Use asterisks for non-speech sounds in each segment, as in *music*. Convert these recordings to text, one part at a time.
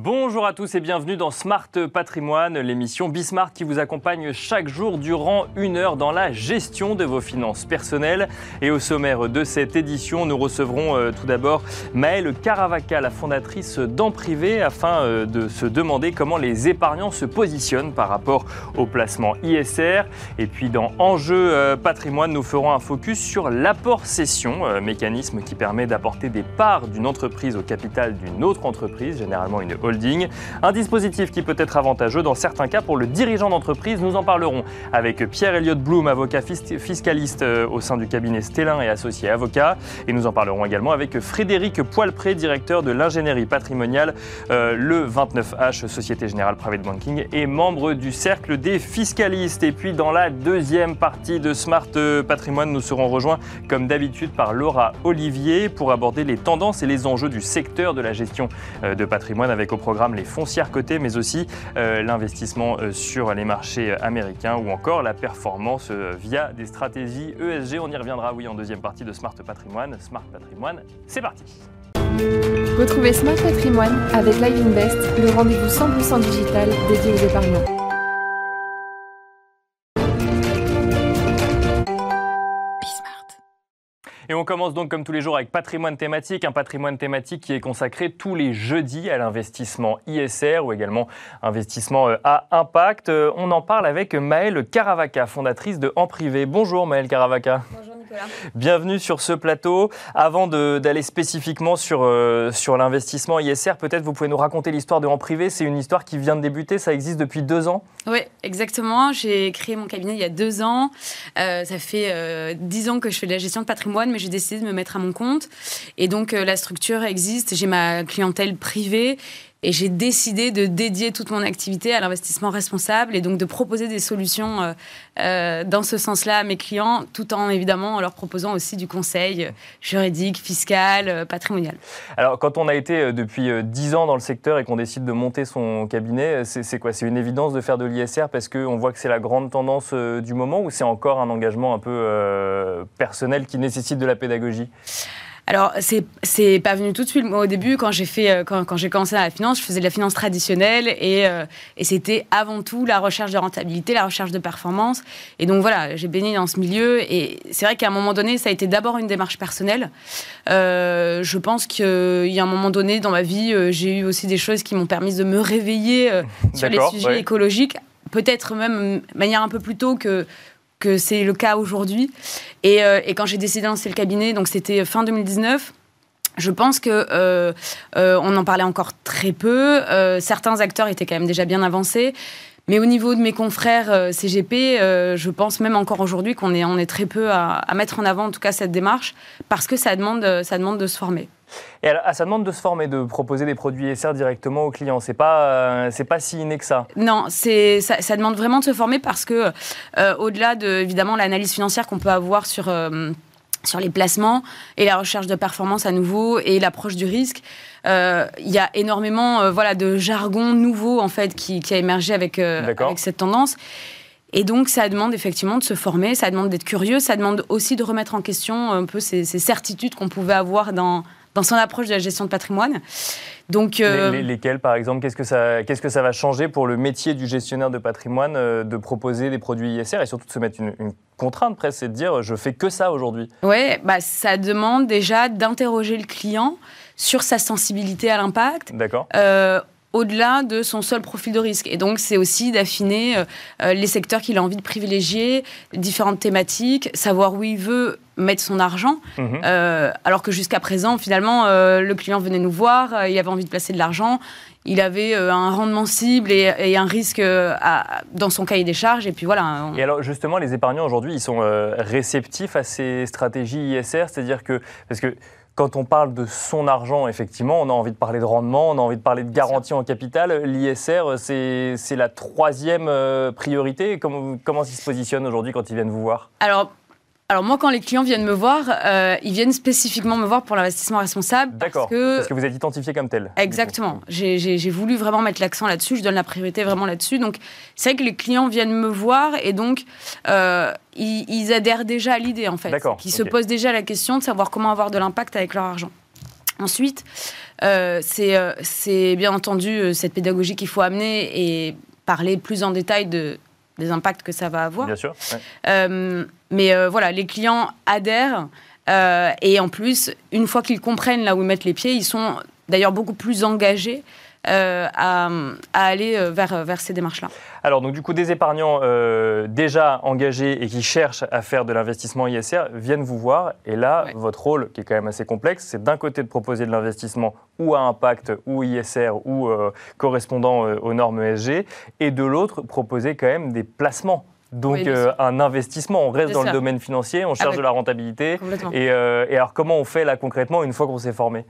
Bonjour à tous et bienvenue dans Smart Patrimoine, l'émission Bismart qui vous accompagne chaque jour durant une heure dans la gestion de vos finances personnelles. Et au sommaire de cette édition, nous recevrons euh, tout d'abord Maëlle Caravaca, la fondatrice d'Emprivé, afin euh, de se demander comment les épargnants se positionnent par rapport au placement ISR. Et puis dans Enjeu euh, Patrimoine, nous ferons un focus sur l'apport cession, mécanisme qui permet d'apporter des parts d'une entreprise au capital d'une autre entreprise, généralement une Un dispositif qui peut être avantageux dans certains cas pour le dirigeant d'entreprise. Nous en parlerons avec Pierre-Elliott Blum, avocat fiscaliste euh, au sein du cabinet Stellin et associé avocat. Et nous en parlerons également avec Frédéric Poilpré, directeur de l'ingénierie patrimoniale, euh, le 29H, Société Générale Private Banking, et membre du cercle des fiscalistes. Et puis dans la deuxième partie de Smart Patrimoine, nous serons rejoints comme d'habitude par Laura Olivier pour aborder les tendances et les enjeux du secteur de la gestion euh, de patrimoine avec programme les foncières cotées, mais aussi euh, l'investissement euh, sur les marchés américains ou encore la performance euh, via des stratégies ESG. On y reviendra, oui, en deuxième partie de Smart Patrimoine. Smart Patrimoine, c'est parti. Retrouvez Smart Patrimoine avec Live Invest, le rendez-vous 100% digital dédié aux épargnants. Et on commence donc comme tous les jours avec patrimoine thématique, un patrimoine thématique qui est consacré tous les jeudis à l'investissement ISR ou également investissement euh, à impact. Euh, on en parle avec Maëlle Caravaca, fondatrice de En Privé. Bonjour Maëlle Caravaca. Bonjour. Bienvenue sur ce plateau. Avant d'aller spécifiquement sur, euh, sur l'investissement ISR, peut-être vous pouvez nous raconter l'histoire de En Privé. C'est une histoire qui vient de débuter, ça existe depuis deux ans Oui, exactement. J'ai créé mon cabinet il y a deux ans. Euh, ça fait euh, dix ans que je fais de la gestion de patrimoine, mais j'ai décidé de me mettre à mon compte. Et donc la structure existe, j'ai ma clientèle privée et j'ai décidé de dédier toute mon activité à l'investissement responsable et donc de proposer des solutions euh, euh, dans ce sens-là à mes clients, tout en évidemment en leur proposant aussi du conseil juridique, fiscal, euh, patrimonial. Alors quand on a été depuis 10 ans dans le secteur et qu'on décide de monter son cabinet, c'est quoi? C'est une évidence de faire de l'ISR parce qu'on voit que c'est la grande tendance du moment ou c'est encore un engagement un peu personnel qui nécessite de la pédagogie? Alors, c'est, c'est pas venu tout de suite. Moi, au début, quand j'ai fait, euh, quand, quand j'ai commencé à la finance, je faisais de la finance traditionnelle et, euh, et, c'était avant tout la recherche de rentabilité, la recherche de performance. Et donc voilà, j'ai baigné dans ce milieu et c'est vrai qu'à un moment donné, ça a été d'abord une démarche personnelle. Euh, je pense qu'il y a un moment donné dans ma vie, j'ai eu aussi des choses qui m'ont permis de me réveiller sur les sujets écologiques. Peut-être même de manière un peu plus tôt que que c'est le cas aujourd'hui. Et, euh, et, quand j'ai décidé de lancer le cabinet, donc c'était fin 2019, je pense que euh, euh, on en parlait encore très peu. certains acteurs étaient quand même déjà bien avancés. Mais au niveau de mes confrères CGP, je pense même encore aujourd'hui qu'on est, est très peu à, à, mettre en avant en tout cas cette démarche parce que ça demande, ça demande de se former. Et alors, ça demande de se former, de proposer des produits ISR directement aux clients. C'est pas, euh, c'est pas si inné que ça. Non, c'est, ça, ça, demande vraiment de se former parce que, euh, au-delà de, évidemment, l'analyse financière qu'on peut avoir sur, euh, sur les placements et la recherche de performance à nouveau et l'approche du risque, il y a énormément voilà, de jargon nouveau, en fait, qui, qui a émergé avec, avec cette tendance. Et donc, ça demande effectivement de se former, ça demande d'être curieux, ça demande aussi de remettre en question un peu ces, ces certitudes qu'on pouvait avoir dans, dans son approche de la gestion de patrimoine. Donc, euh, lesquels, par exemple Qu'est-ce que, ça, qu'est-ce que ça va changer pour le métier du gestionnaire de patrimoine euh, de proposer des produits ISR et surtout de se mettre une, contrainte presque, c'est de dire je fais que ça aujourd'hui? Oui, bah, ça demande déjà d'interroger le client sur sa sensibilité à l'impact. D'accord. Euh, au-delà de son seul profil de risque. Et donc, c'est aussi d'affiner euh, euh, les secteurs qu'il a envie de privilégier, différentes thématiques, savoir où il veut mettre son argent. Mhm. Euh, alors que jusqu'à présent, finalement, le client venait nous voir, il avait envie de placer de l'argent, il avait un rendement cible et, un risque dans son cahier des charges. Et puis voilà. Et alors, justement, les épargnants aujourd'hui, ils sont réceptifs à ces stratégies ISR, c'est-à-dire que parce que quand on parle de son argent, effectivement, on a envie de parler de rendement, on a envie de parler de garantie en capital. L'ISR, c'est la troisième euh, priorité. Comment, comment ils se positionnent aujourd'hui quand ils viennent vous voir? Alors, alors moi, quand les clients viennent me voir, euh, ils viennent spécifiquement me voir pour l'investissement responsable. D'accord, parce, que... parce que vous êtes identifié comme tel. Exactement. J'ai voulu vraiment mettre l'accent là-dessus, je donne la priorité vraiment là-dessus. Donc c'est vrai que les clients viennent me voir et donc euh, ils, adhèrent déjà à l'idée en fait. Ils se posent déjà la question de savoir comment avoir de l'impact avec leur argent. Ensuite, c'est bien entendu cette pédagogie qu'il faut amener et parler plus en détail de, des impacts que ça va avoir. Bien sûr. mais voilà, les clients adhèrent. et en plus, une fois qu'ils comprennent là où ils mettent les pieds, ils sont d'ailleurs beaucoup plus engagés euh, à, aller euh, vers, vers ces démarches-là. Alors, donc, du coup, des épargnants euh, déjà engagés et qui cherchent à faire de l'investissement ISR viennent vous voir. Et là, votre rôle, qui est quand même assez complexe, c'est d'un côté de proposer de l'investissement ou à impact, ou ISR, ou correspondant aux normes ESG, et de l'autre, proposer quand même des placements. Donc un investissement, on reste dans le domaine financier, on cherche de la rentabilité. Et, et, alors comment on fait là concrètement une fois qu'on s'est formé?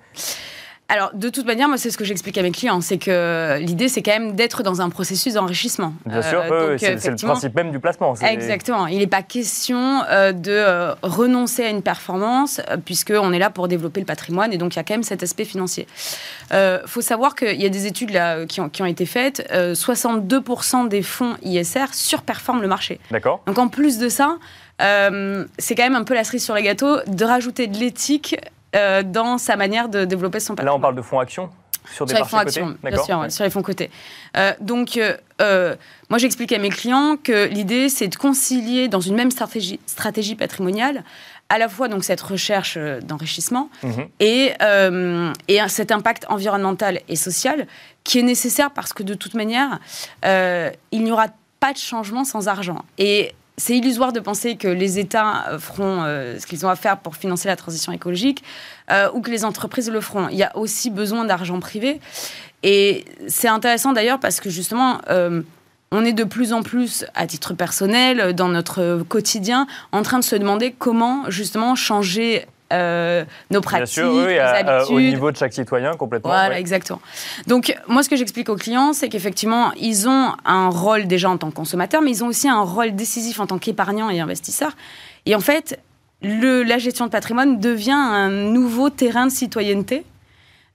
Alors, de toute manière, moi, c'est ce que j'explique à mes clients, c'est que l'idée, c'est quand même d'être dans un processus d'enrichissement. Bien sûr, euh, c'est le principe même du placement. Exactement. Il n'est pas question euh, de euh, renoncer à une performance, puisqu'on est là pour développer le patrimoine, et donc il y a quand même cet aspect financier. Il faut savoir qu'il y a des études là, qui, ont, qui ont été faites. 62% des fonds ISR surperforment le marché. D'accord. Donc, en plus de ça, c'est quand même un peu la cerise sur les gâteaux de rajouter de l'éthique euh, dans sa manière de développer son patrimoine. Là, on parle de fonds actions sur des sur les fonds actions, bien sûr, sur les fonds cotés. Euh, donc, euh, moi, j'explique à mes clients que l'idée, c'est de concilier dans une même stratégie, stratégie patrimoniale à la fois donc cette recherche d'enrichissement mhm. et, et cet impact environnemental et social qui est nécessaire parce que de toute manière, il n'y aura pas de changement sans argent. Et c'est illusoire de penser que les États euh, feront euh, ce qu'ils ont à faire pour financer la transition écologique euh, ou que les entreprises le feront. Il y a aussi besoin d'argent privé. Et c'est intéressant d'ailleurs parce que justement, on est de plus en plus, à titre personnel, dans notre quotidien, en train de se demander comment justement changer euh, nos pratiques, sûr, nos habitudes. au niveau de chaque citoyen, complètement. Voilà, exactement. Donc, moi, ce que j'explique aux clients, c'est qu'effectivement, ils ont un rôle déjà en tant que consommateurs, mais ils ont aussi un rôle décisif en tant qu'épargnants et investisseurs. Et en fait, le, la gestion de patrimoine devient un nouveau terrain de citoyenneté.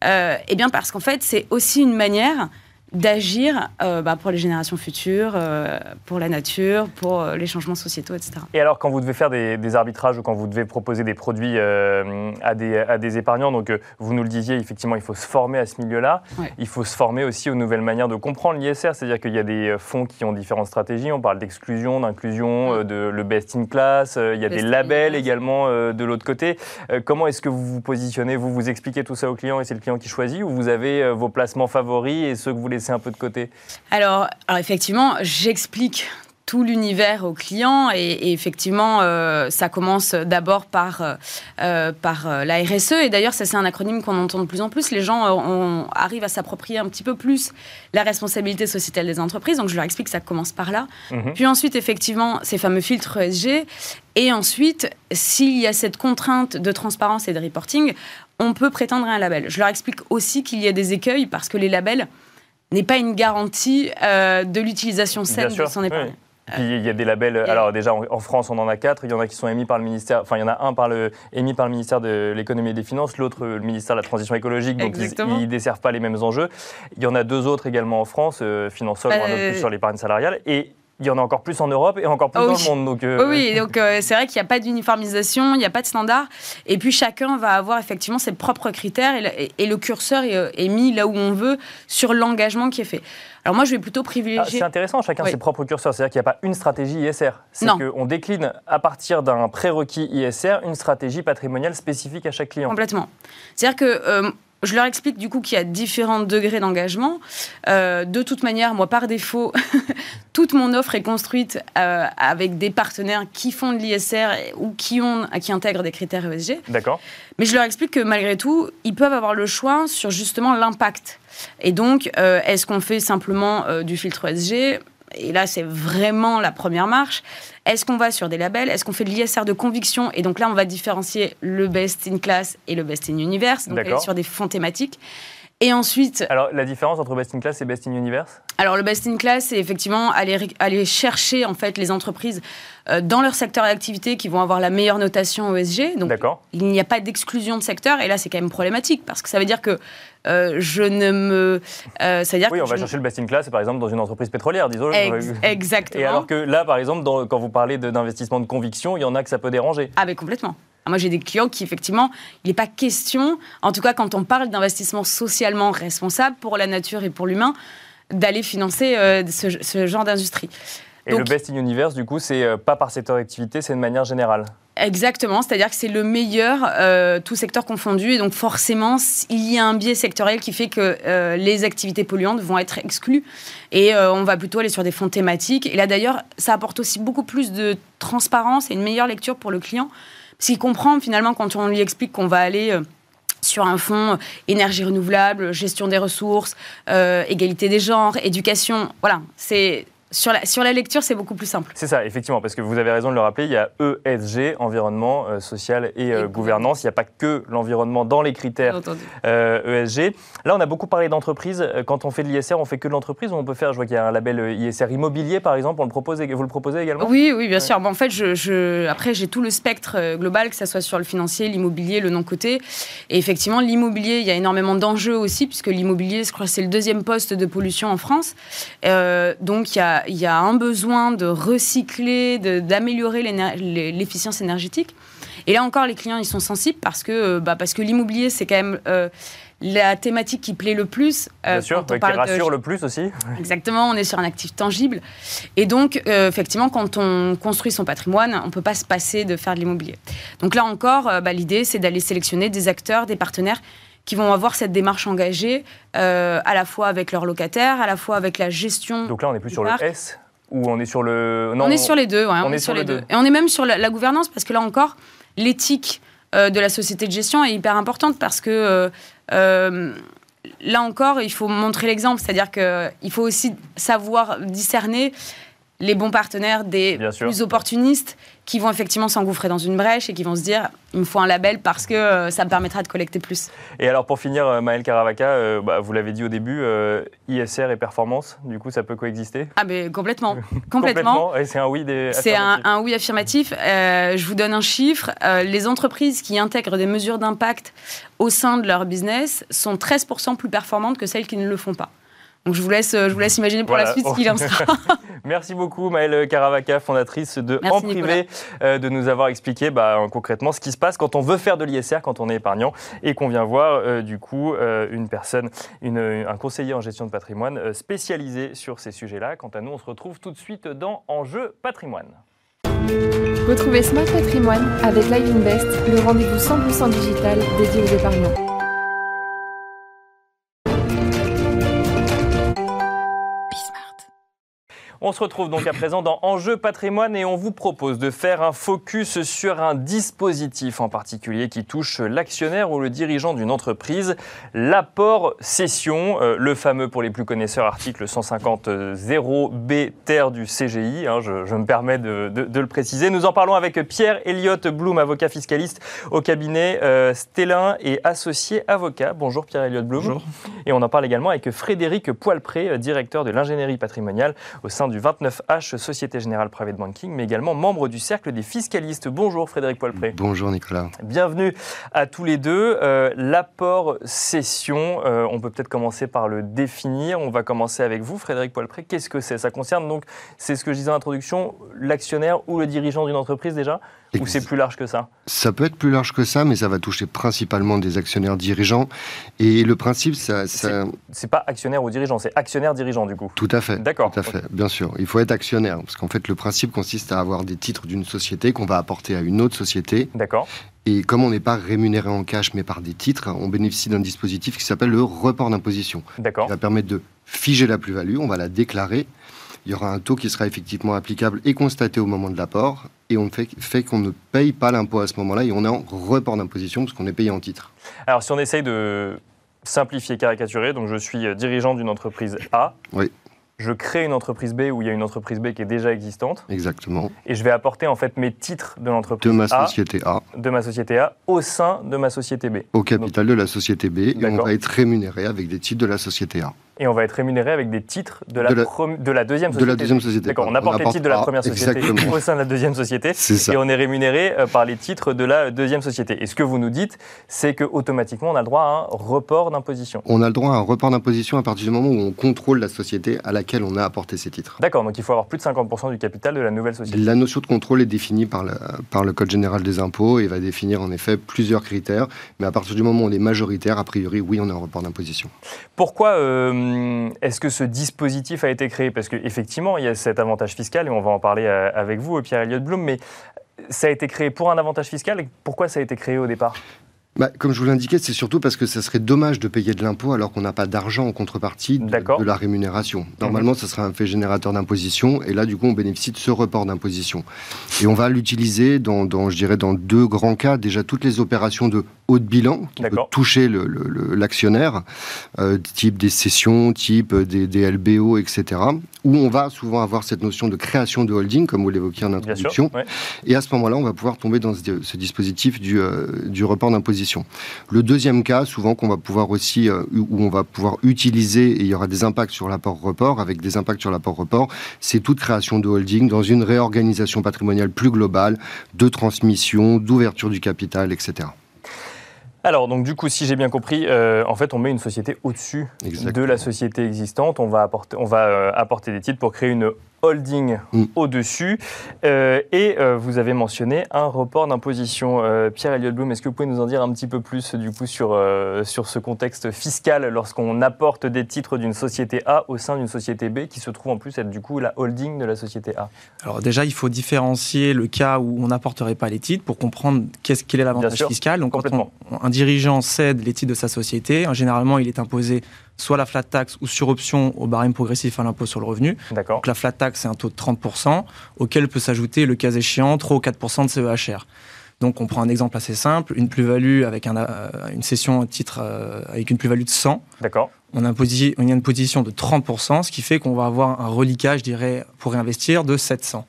Euh, et bien parce qu'en fait, c'est aussi une manière d'agir euh, bah, pour les générations futures, euh, pour la nature, pour euh, les changements sociétaux, etc. Et alors, quand vous devez faire des, arbitrages ou quand vous devez proposer des produits à, des, à, des, épargnants, donc vous nous le disiez, effectivement, il faut se former à ce milieu-là. Il faut se former aussi aux nouvelles manières de comprendre l'ISR, c'est-à-dire qu'il y a des fonds qui ont différentes stratégies. On parle d'exclusion, d'inclusion, de le best in class. il y a des labels également de l'autre côté. comment est-ce que vous vous positionnez? Vous vous expliquez tout ça au client et c'est le client qui choisit ou vous avez vos placements favoris et ceux que vous laissez un peu de côté alors, alors effectivement, j'explique tout l'univers aux clients et, effectivement euh, ça commence d'abord par, euh, euh, par la RSE et d'ailleurs ça c'est un acronyme qu'on entend de plus en plus. Les gens arrivent à s'approprier un petit peu plus la responsabilité sociétale des entreprises. Donc je leur explique que ça commence par là. Mhm. puis ensuite effectivement ces fameux filtres ESG et ensuite s'il y a cette contrainte de transparence et de reporting on peut prétendre à un label. Je leur explique aussi qu'il y a des écueils parce que les labels n'est pas une garantie euh, de l'utilisation saine de son épargne. Puis il y a des labels. Alors déjà en, France, on en a quatre. Il y en a qui sont émis par le ministère. Enfin, il y en a un par le, émis par le ministère de l'économie et des finances, l'autre le ministère de la transition écologique. Donc ils, ne desservent pas les mêmes enjeux. Il y en a deux autres également en France, euh, Finansol, un autre plus sur l'épargne salariale. Et il y en a encore plus en Europe et encore plus oh dans le monde. Donc, euh, Oui, donc euh, c'est vrai qu'il n'y a pas d'uniformisation, il n'y a pas de standard. Et puis chacun va avoir effectivement ses propres critères et, le curseur est, mis là où on veut sur l'engagement qui est fait. Alors moi, je vais plutôt privilégier. Ah, c'est intéressant, chacun ses propres curseurs. C'est-à-dire qu'il n'y a pas une stratégie ISR. C'est qu'on décline à partir d'un prérequis ISR une stratégie patrimoniale spécifique à chaque client. Complètement. C'est-à-dire que euh, je leur explique du coup qu'il y a différents degrés d'engagement. Euh, de toute manière, moi, par défaut, *laughs* toute mon offre est construite euh, avec des partenaires qui font de l'ISR ou qui, ont, qui intègrent des critères ESG. D'accord. Mais je leur explique que malgré tout, ils peuvent avoir le choix sur justement l'impact. Et donc, euh, est-ce qu'on fait simplement du filtre ESG et là c'est vraiment la première marche. Est-ce qu'on va sur des labels? Est-ce qu'on fait de l'ISR de conviction? Et donc là, on va différencier le best in class et le best in universe, donc aller sur des fonds thématiques. Et ensuite. Alors, la différence entre Best in Class et Best in Universe? Alors, le Best in Class, c'est effectivement aller, aller chercher en fait les entreprises euh, dans leur secteur d'activité qui vont avoir la meilleure notation ESG. Donc, il n'y a pas d'exclusion de secteur. Et là, c'est quand même problématique parce que ça veut dire que euh, je ne me. Euh, ça veut dire oui, on va chercher le best in class, par exemple, dans une entreprise pétrolière, disons. exactement. Et alors que là, par exemple, quand vous parlez d'investissement de conviction, il y en a que ça peut déranger. Ah, mais complètement. Moi, j'ai des clients qui, effectivement, il n'est pas question, en tout cas quand on parle d'investissement socialement responsable pour la nature et pour l'humain, d'aller financer euh, ce, genre d'industrie. Et le Best in Universe, du coup, c'est euh, pas par secteur d'activité, c'est de manière générale Exactement, c'est-à-dire que c'est le meilleur, euh, tout secteur confondu, et donc forcément, il y a un biais sectoriel qui fait que euh, les activités polluantes vont être exclues, et euh, on va plutôt aller sur des fonds thématiques. Et là d'ailleurs, ça apporte aussi beaucoup plus de transparence et une meilleure lecture pour le client, parce qu'il comprend finalement quand on lui explique qu'on va aller sur un fonds énergie renouvelable, gestion des ressources, égalité des genres, éducation. Voilà, c'est sur la, sur la lecture, c'est beaucoup plus simple. C'est ça, effectivement, parce que vous avez raison de le rappeler, il y a ESG, environnement, euh, social et, euh, gouvernance. Il n'y a pas que l'environnement dans les critères ESG. Euh, e Là, on a beaucoup parlé d'entreprise. Quand on fait de l'ISR, on fait que de l'entreprise ou on peut faire, je vois qu'il y a un label ISR immobilier, par exemple, on le propose, vous le proposez également? Oui, oui, bien sûr. Bon, en fait, je, après, j'ai tout le spectre global, que ce soit sur le financier, l'immobilier, le non-coté. Et effectivement, l'immobilier, il y a énormément d'enjeux aussi, puisque l'immobilier, je crois, c'est le deuxième poste de pollution en France. donc, il y a il y a un besoin de recycler, d'améliorer l'efficience énergétique. Et là encore, les clients, ils sont sensibles parce que, euh, bah, parce que l'immobilier, c'est quand même euh, la thématique qui plaît le plus. Euh, Bien sûr, qui rassure le plus aussi. Exactement, on est sur un actif tangible. Et donc, effectivement, quand on construit son patrimoine, on ne peut pas se passer de faire de l'immobilier. Donc là encore, bah, l'idée, c'est d'aller sélectionner des acteurs, des partenaires qui vont avoir cette démarche engagée, euh, à la fois avec leurs locataires, à la fois avec la gestion. Donc là, on est plus sur le S ou on est sur le. Non, on est sur les deux, on, est, sur, les deux. Et on est même sur la, gouvernance parce que là encore, l'éthique euh, de la société de gestion est hyper importante parce que. Euh, là encore, il faut montrer l'exemple, c'est-à-dire qu'il faut aussi savoir discerner les bons partenaires des plus opportunistes qui vont effectivement s'engouffrer dans une brèche et qui vont se dire il me faut un label parce que euh, ça me permettra de collecter plus. Et alors pour finir, euh, Maël Caravaca, euh, bah, vous l'avez dit au début, ISR et performance, du coup ça peut coexister? Ah mais *laughs* complètement, complètement. Et c'est un oui des C'est un, un, oui affirmatif. je vous donne un chiffre. les entreprises qui intègrent des mesures d'impact au sein de leur business sont 13% plus performantes que celles qui ne le font pas. Donc je vous laisse, je vous laisse imaginer pour la suite ce qu'il en sera. *laughs* *laughs* Merci beaucoup Maëlle Caravaca, fondatrice de En Privé, euh, de nous avoir expliqué bah, concrètement ce qui se passe quand on veut faire de l'ISR, quand on est épargnant, et qu'on vient voir euh, du coup euh, une personne, un conseiller en gestion de patrimoine spécialisé sur ces sujets-là. Quant à nous, on se retrouve tout de suite dans Enjeu patrimoine. Retrouvez Smart Patrimoine avec Live Invest, le rendez-vous 100% digital dédié aux épargnants. On se retrouve donc à présent dans Enjeu patrimoine et on vous propose de faire un focus sur un dispositif en particulier qui touche l'actionnaire ou le dirigeant d'une entreprise, l'apport cession, euh, le fameux pour les plus connaisseurs article 150 0B terre du CGI, hein, je, me permets de, le préciser. Nous en parlons avec Pierre Elliott Blum, avocat fiscaliste au cabinet euh, Stellin et associé avocat. Bonjour Pierre Elliott Blum. Bonjour. Et on en parle également avec Frédéric Poilpré, directeur de l'ingénierie patrimoniale au sein du 29H Société Générale Private Banking, mais également membre du Cercle des fiscalistes. Bonjour Frédéric Poilpré. Bonjour Nicolas. Bienvenue à tous les deux. Euh, l'apport cession, euh, on peut peut-être commencer par le définir. On va commencer avec vous, Frédéric Poilpré. Qu'est-ce que c'est? Ça concerne donc, c'est ce que je disais en introduction, l'actionnaire ou le dirigeant d'une entreprise déjà? Ou c'est plus large que ça Ça peut être plus large que ça, mais ça va toucher principalement des actionnaires dirigeants. Et le principe, ça. ça... C'est pas actionnaire ou dirigeant, c'est actionnaire dirigeant du coup. Tout à fait. D'accord. Tout à fait, bien sûr. Il faut être actionnaire, parce qu'en fait, le principe consiste à avoir des titres d'une société qu'on va apporter à une autre société. D'accord. Et comme on n'est pas rémunéré en cash, mais par des titres, on bénéficie d'un dispositif qui s'appelle le report d'imposition. D'accord. Qui va permettre de figer la plus-value, on va la déclarer il y aura un taux qui sera effectivement applicable et constaté au moment de l'apport, et on fait, fait qu'on ne paye pas l'impôt à ce moment-là, et on est en report d'imposition parce qu'on est payé en titre. Alors si on essaye de simplifier, caricaturer, donc je suis euh, dirigeant d'une entreprise A. Oui. Je crée une entreprise B où il y a une entreprise B qui est déjà existante. Exactement. Et je vais apporter en fait mes titres de l'entreprise de ma société A, de ma société A au sein de ma société B. Au capital de la société B et on va être rémunéré avec des titres de la société A. Et on va être rémunéré avec des titres de la, De la- prom- de la deuxième De société. la deuxième société. D'accord, on apporte les titres de la première société Exactement. *laughs* au sein de la deuxième société. C'est ça. Et on est rémunéré euh, par les titres de la deuxième société. Et ce que vous nous dites, c'est qu'automatiquement, on a le droit à un report d'imposition. On a le droit à un report d'imposition à partir du moment où on contrôle la société à laquelle on a apporté ces titres. D'accord, donc il faut avoir plus de 50% du capital de la nouvelle société. La notion de contrôle est définie par le, par le Code général des impôts et va définir en effet plusieurs critères. Mais à partir du moment où on est majoritaire, a priori, oui, on a un report d'imposition. Pourquoi euh, est-ce que ce dispositif a été créé? Parce qu'effectivement, il y a cet avantage fiscal, et on va en parler euh, avec vous, Pierre Elliott Blum, mais ça a été créé pour un avantage fiscal. Pourquoi ça a été créé au départ? Bah, comme je vous l'indiquais, c'est surtout parce que ça serait dommage de payer de l'impôt alors qu'on n'a pas d'argent en contrepartie de, la rémunération. Normalement, ça serait un fait générateur d'imposition et là, du coup, on bénéficie de ce report d'imposition. Et on va l'utiliser dans, dans, je dirais, dans deux grands cas. Déjà, toutes les opérations de haut de bilan qui D'accord. toucher l'actionnaire, euh, type des cessions, type des, des LBO, etc. Où on va souvent avoir cette notion de création de holding, comme vous l'évoquiez en sûr. introduction. ouais. Et à ce moment-là, on va pouvoir tomber dans ce, ce dispositif du, euh, du report d'imposition. Le deuxième cas, souvent qu'on va pouvoir aussi, euh, où on va pouvoir utiliser, et il y aura des impacts sur l'apport report, avec des impacts sur l'apport report, c'est toute création de holding dans une réorganisation patrimoniale plus globale, de transmission, d'ouverture du capital, etc. Alors, donc du coup, si j'ai bien compris, euh, en fait, on met une société au-dessus de la société existante. On va apporter, on va, euh, apporter des titres pour créer une holding Mm. au-dessus. Euh, et euh, vous avez mentionné un report d'imposition. Euh, Pierre Elliott Blum, est-ce que vous pouvez nous en dire un petit peu plus du coup sur, euh, sur ce contexte fiscal lorsqu'on apporte des titres d'une société A au sein d'une société B qui se trouve en plus être du coup la holding de la société A? Alors déjà, il faut différencier le cas où on n'apporterait pas les titres pour comprendre qu'est-ce quel est l'avantage fiscal. Donc quand on- un dirigeant cède les titres de sa société, hein, généralement il est imposé soit la flat tax ou sur option au barème progressif à l'impôt sur le revenu. D'accord Donc la flat tax c'est un taux de 30% auquel peut s'ajouter le cas échéant 3 ou 4% de CEHR. Donc on prend un exemple assez simple, une plus-value avec un, euh, une cession à titre euh, avec une plus-value de 100 D'accord. on a, on a une position de 30%, ce qui fait qu'on va avoir un reliquat, je dirais, pour réinvestir de 700.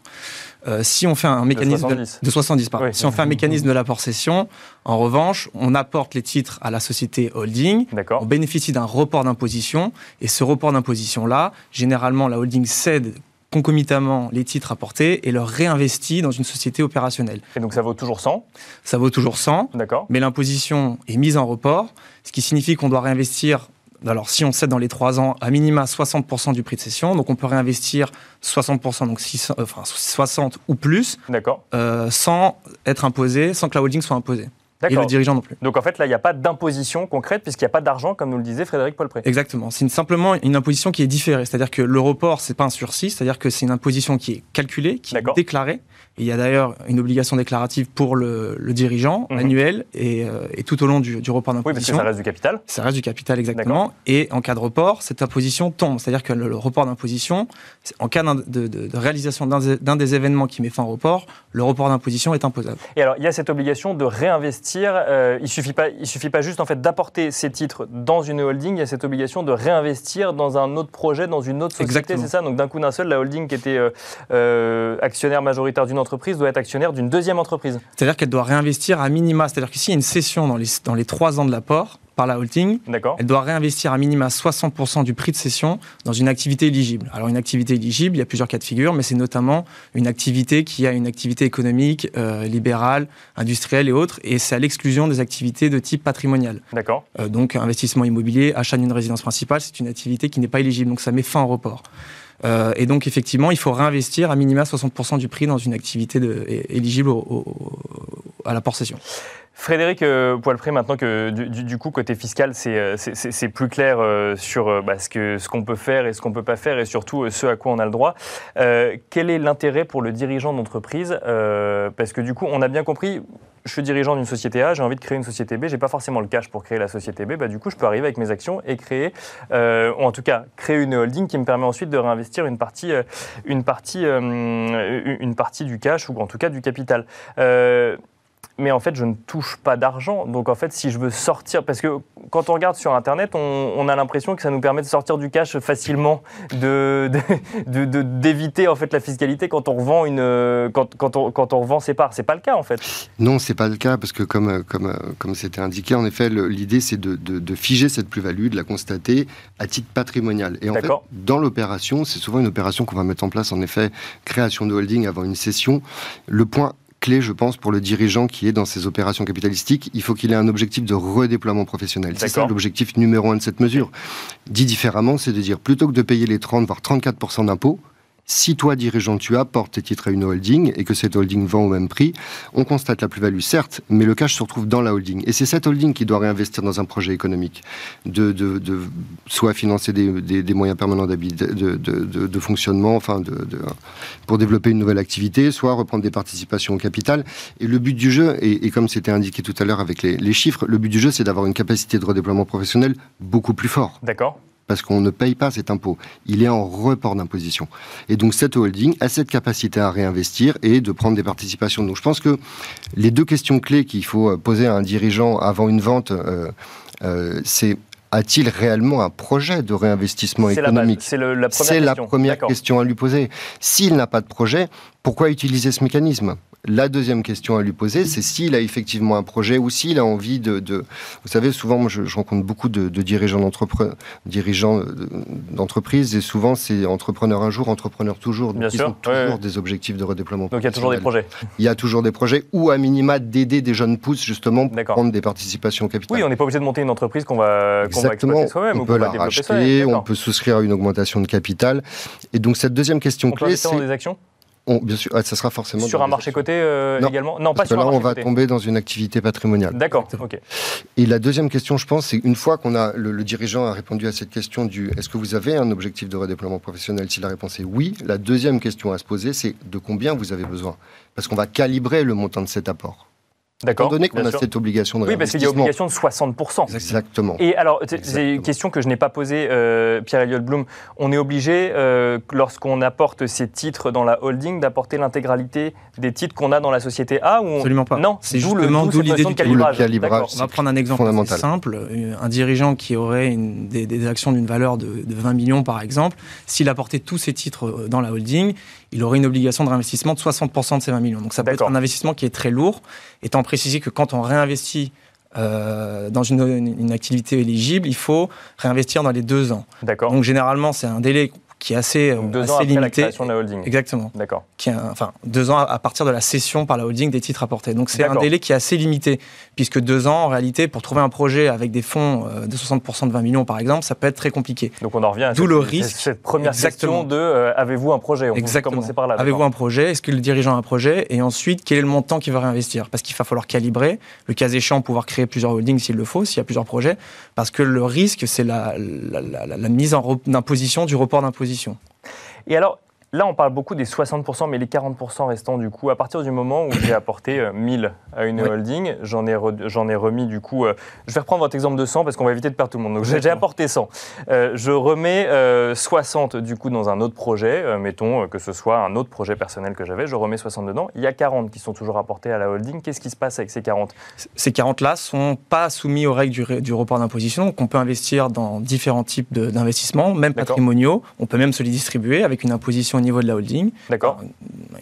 Euh, si on fait un mécanisme 70. de 70 pardon. Oui. si on fait un mécanisme de l'apport cession, en revanche, on apporte les titres à la société holding, on bénéficie d'un report d'imposition et ce report d'imposition là, généralement la holding cède concomitamment les titres apportés et leur réinvestit dans une société opérationnelle. Et donc ça vaut toujours 100 Ça vaut toujours 100, D'accord. mais l'imposition est mise en report, ce qui signifie qu'on doit réinvestir, alors si on cède dans les 3 ans, à minima 60% du prix de cession, donc on peut réinvestir 60%, donc 600, euh, enfin 60 ou plus, D'accord. euh, sans être imposé, sans que la holding soit imposée. Et le dirigeant non plus. Donc en fait, là, il n'y a pas d'imposition concrète puisqu'il n'y a pas d'argent, comme nous le disait Frédéric Paulpré. Exactement. C'est simplement une imposition qui est différée. C'est-à-dire que le report, c'est pas un sursis, c'est-à-dire que c'est une imposition qui est calculée, qui est déclarée. Et il y a d'ailleurs une obligation déclarative pour le, le dirigeant, annuelle, et, euh, et tout au long du, du report Oui, parce que d'imposition. ça reste du capital. Ça reste du capital exactement. Et en cas de report, cette imposition tombe. C'est-à-dire que le, le report d'imposition, en cas de, de- de réalisation d'un des événements qui met fin au report, le report d'imposition est imposable. Et alors, il y a cette obligation de réinvestir. Euh, il suffit pas, il suffit pas juste en fait d'apporter ces titres dans une holding. Il y a cette obligation de réinvestir dans un autre projet, dans une autre société. Exactement. C'est ça. Donc d'un coup d'un seul, la holding qui était euh, euh, actionnaire majoritaire d'une entreprise doit être actionnaire d'une deuxième entreprise. C'est-à-dire qu'elle doit réinvestir à minima. C'est-à-dire que s'il y a une cession dans les, dans les trois ans de l'apport par la holding, elle doit réinvestir à minima 60% du prix de cession dans une activité éligible. Alors une activité éligible, il y a plusieurs cas de figure, mais c'est notamment une activité qui a une activité économique, euh, libérale, industrielle et autres, et c'est à l'exclusion des activités de type patrimonial. D'accord. Euh, donc investissement immobilier, achat d'une résidence principale, c'est une activité qui n'est pas éligible, donc ça met fin au report. Euh, et donc effectivement, il faut réinvestir à minima 60% du prix dans une activité de- éligible au- au- à l'apport cession. Frédéric euh, Poilpré, maintenant que du, coup, côté fiscal, c'est, euh, plus clair euh, sur bah, ce, que, ce qu'on peut faire et ce qu'on ne peut pas faire et surtout ce à quoi on a le droit, quel est l'intérêt pour le dirigeant d'entreprise Parce que du coup, on a bien compris, je suis dirigeant d'une société A, j'ai envie de créer une société B, j'ai pas forcément le cash pour créer la société B, bah, du coup, je peux arriver avec mes actions et créer, ou en tout cas, créer une holding qui me permet ensuite de réinvestir une partie, une partie, une partie du cash ou en tout cas du capital. Mais en fait, je ne touche pas d'argent. Donc, en fait, si je veux sortir, parce que quand on regarde sur Internet, on, a l'impression que ça nous permet de sortir du cash facilement, d'éviter de, de, en fait la fiscalité quand on revend une, quand, quand, on, quand on revend ses parts. C'est pas le cas, en fait. Non, c'est pas le cas parce que comme comme comme c'était indiqué, en effet, l'idée c'est de, figer cette plus-value, de la constater à titre patrimonial. Et en fait, dans l'opération, c'est souvent une opération qu'on va mettre en place. En effet, création de holding avant une session. Le point clé, je pense, pour le dirigeant qui est dans ces opérations capitalistiques. Il faut qu'il ait un objectif de redéploiement professionnel. C'est ça l'objectif numéro un de cette mesure. Dit différemment, c'est de dire plutôt que de payer les 30 voire 34% d'impôts, si toi, dirigeant, tu apportes tes titres à une holding et que cette holding vend au même prix, on constate la plus-value, certes, mais le cash se retrouve dans la holding. Et c'est cette holding qui doit réinvestir dans un projet économique, de, soit financer des, moyens permanents de, fonctionnement, enfin, pour développer une nouvelle activité, soit reprendre des participations au capital. Et le but du jeu, et, comme c'était indiqué tout à l'heure avec les, les chiffres, le but du jeu, c'est d'avoir une capacité de redéploiement professionnel beaucoup plus fort. D'accord parce qu'on ne paye pas cet impôt. Il est en report d'imposition. Et donc cette holding a cette capacité à réinvestir et de prendre des participations. Donc je pense que les deux questions clés qu'il faut poser à un dirigeant avant une vente, euh, euh, c'est a-t-il réellement un projet de réinvestissement économique C'est la première, question. La première question à lui poser. S'il n'a pas de projet, pourquoi utiliser ce mécanisme? La deuxième question à lui poser, c'est s'il a effectivement un projet ou s'il a envie de, Vous savez, souvent, moi, je, rencontre beaucoup de, dirigeants d'entreprise et souvent, c'est entrepreneur un jour, entrepreneur toujours. Donc, Bien ils sûr. ont toujours des objectifs de redéploiement. Donc, il y a toujours des projets. Il y a toujours des projets ou, à minima, d'aider des jeunes pousses, justement, pour prendre des participations capitales. Oui, on n'est pas obligé de monter une entreprise qu'on va, qu va exploiter soi-même. On peut la racheter, on peut souscrire à une augmentation de capital. Et donc, cette deuxième question clé, c'est... des actions? Bien sûr, ah, ça sera forcément sur un marché coté euh, également. Non, pas sur là, un marché on va tomber dans une activité patrimoniale. D'accord. Ok. Et la deuxième question, je pense, c'est une fois qu'on a le, dirigeant a répondu à cette question du est-ce que vous avez un objectif de redéploiement professionnel Si la réponse est oui, la deuxième question à se poser, c'est de combien vous avez besoin? Parce qu'on va calibrer le montant de cet apport. D'accord. Étant donné qu'on a cette obligation de Oui, parce qu'il y a obligation de 60%. Exactement. Et alors, c'est une question que je n'ai pas posée, euh, Pierre-Elliott Blum. On est obligé, euh, lorsqu'on apporte ces titres dans la holding, d'apporter l'intégralité des titres qu'on a dans la société A ou Absolument pas. Non, c'est justement d'où l'idée du calibrage. On va prendre un exemple simple. Un dirigeant qui aurait une, des, actions d'une valeur de, de 20 millions, par exemple, s'il apportait tous ses titres euh, dans la holding, il aurait une obligation de réinvestissement de 60% de ces 20 millions. Donc ça peut être un investissement qui est très lourd, étant précisé que quand on réinvestit euh, dans une, une, activité éligible, il faut réinvestir dans les deux ans. Donc généralement, c'est un délai qui est assez, Donc deux assez ans après limité. la création de la holding. Exactement. D'accord. Qui enfin, deux ans à partir de la cession par la holding des titres apportés. Donc c'est un délai qui est assez limité, puisque deux ans, en réalité, pour trouver un projet avec des fonds euh, de 60% de 20 millions, par exemple, ça peut être très compliqué. Donc on en revient à D'où le risque. Cette première Exactement. question de euh, avez-vous un projet? On Exactement. commencer par là. Avez-vous un projet? Est-ce que le dirigeant a un projet? Et ensuite, quel est le montant qu'il va réinvestir? Parce qu'il va falloir calibrer, le cas échéant, pouvoir créer plusieurs holdings s'il le faut, s'il y a plusieurs projets, parce que le risque, c'est la, la, la, la mise en imposition du report d'imposition. Et alors, Là, on parle beaucoup des 60%, mais les 40% restants, du coup, à partir du moment où j'ai apporté 1000 euh, à une holding, j'en ai, ai remis, du coup, euh, je vais reprendre votre exemple de 100 parce qu'on va éviter de perdre tout le monde. Donc, j'ai apporté 100. Euh, je remets 60, du coup, dans un autre projet, mettons que ce soit un autre projet personnel que j'avais, je remets 60 dedans. Il y a 40 qui sont toujours apportés à la holding. Qu'est-ce qui se passe avec ces 40 Ces 40-là sont pas soumis aux règles du, du report d'imposition, donc on peut investir dans différents types d'investissements, même patrimoniaux. On peut même se les distribuer avec une imposition niveau de la holding. D'accord.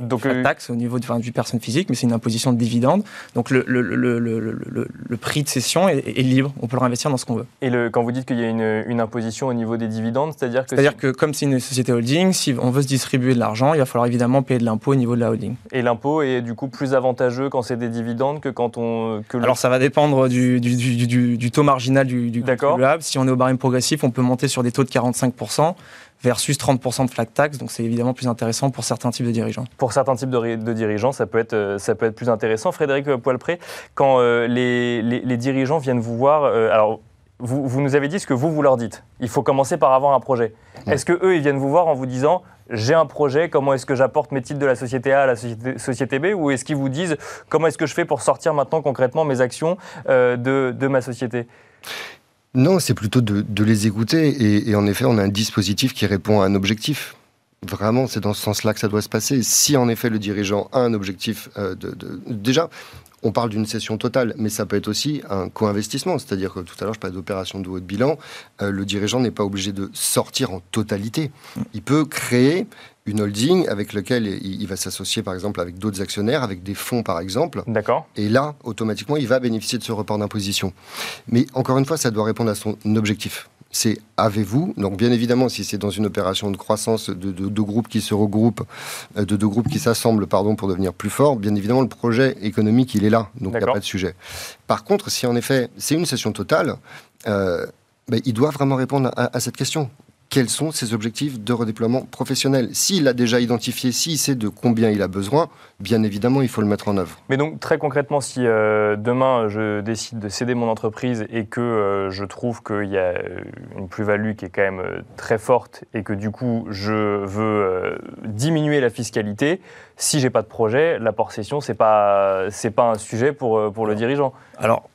Donc, euh... taxe au niveau de, du personne physique, mais c'est une imposition de dividende. Donc, le, le, le, le prix de cession est, libre. On peut le réinvestir dans ce qu'on veut. Et quand vous dites qu'il y a une, une, imposition au niveau des dividendes, c'est-à-dire que. C'est-à-dire que, comme c'est une société holding, si on veut se distribuer de l'argent, il va falloir évidemment payer de l'impôt au niveau de la holding. Et l'impôt est du coup plus avantageux quand c'est des dividendes que quand on. Que Alors, ça va dépendre du, du, du, du taux marginal du, contribuable. Si on est au barème progressif, on peut monter sur des taux de 45% versus 30% de flat tax. Donc c'est évidemment plus intéressant pour certains types de dirigeants. Pour certains types de, de dirigeants, ça peut, être, euh, ça peut être plus intéressant. Frédéric Poilpré, quand euh, les, les, dirigeants viennent vous voir, euh, alors vous, vous, nous avez dit ce que vous, vous leur dites. Il faut commencer par avoir un projet. Est-ce que eux, ils viennent vous voir en vous disant j'ai un projet, comment est-ce que j'apporte mes titres de la société A à la société, société B Ou est-ce qu'ils vous disent comment est-ce que je fais pour sortir maintenant concrètement mes actions de, de ma société? Non, c'est plutôt de, les écouter. Et, en effet, on a un dispositif qui répond à un objectif. Vraiment, c'est dans ce sens-là que ça doit se passer. Si en effet le dirigeant a un objectif euh, de, Déjà, on parle d'une cession totale, mais ça peut être aussi un co-investissement. C'est-à-dire que tout à l'heure, je parlais d'opération de haut de bilan. Euh, le dirigeant n'est pas obligé de sortir en totalité. Il peut créer une holding avec laquelle il, va s'associer, par exemple, avec d'autres actionnaires, avec des fonds, par exemple. D'accord. Et là, automatiquement, il va bénéficier de ce report d'imposition. Mais encore une fois, ça doit répondre à son objectif c'est avez-vous. Donc bien évidemment, si c'est dans une opération de croissance de deux groupes qui se regroupent, euh, de deux groupes qui s'assemblent, pardon, pour devenir plus forts, bien évidemment le projet économique il est là, donc il n'y a pas de sujet. Par contre, si en effet c'est une session totale, euh, ben, il doit vraiment répondre à cette question quels sont ses objectifs de redéploiement professionnel. S'il a déjà identifié, s'il sait de combien il a besoin, bien évidemment, il faut le mettre en œuvre. Mais donc, très concrètement, si euh, demain je décide de céder mon entreprise et que euh, je trouve qu'il y a une plus-value qui est quand même euh, très forte et que du coup je veux diminuer la fiscalité, si j'ai pas de projet, l'apport cession, c'est pas c'est pas un sujet pour pour le dirigeant. Alors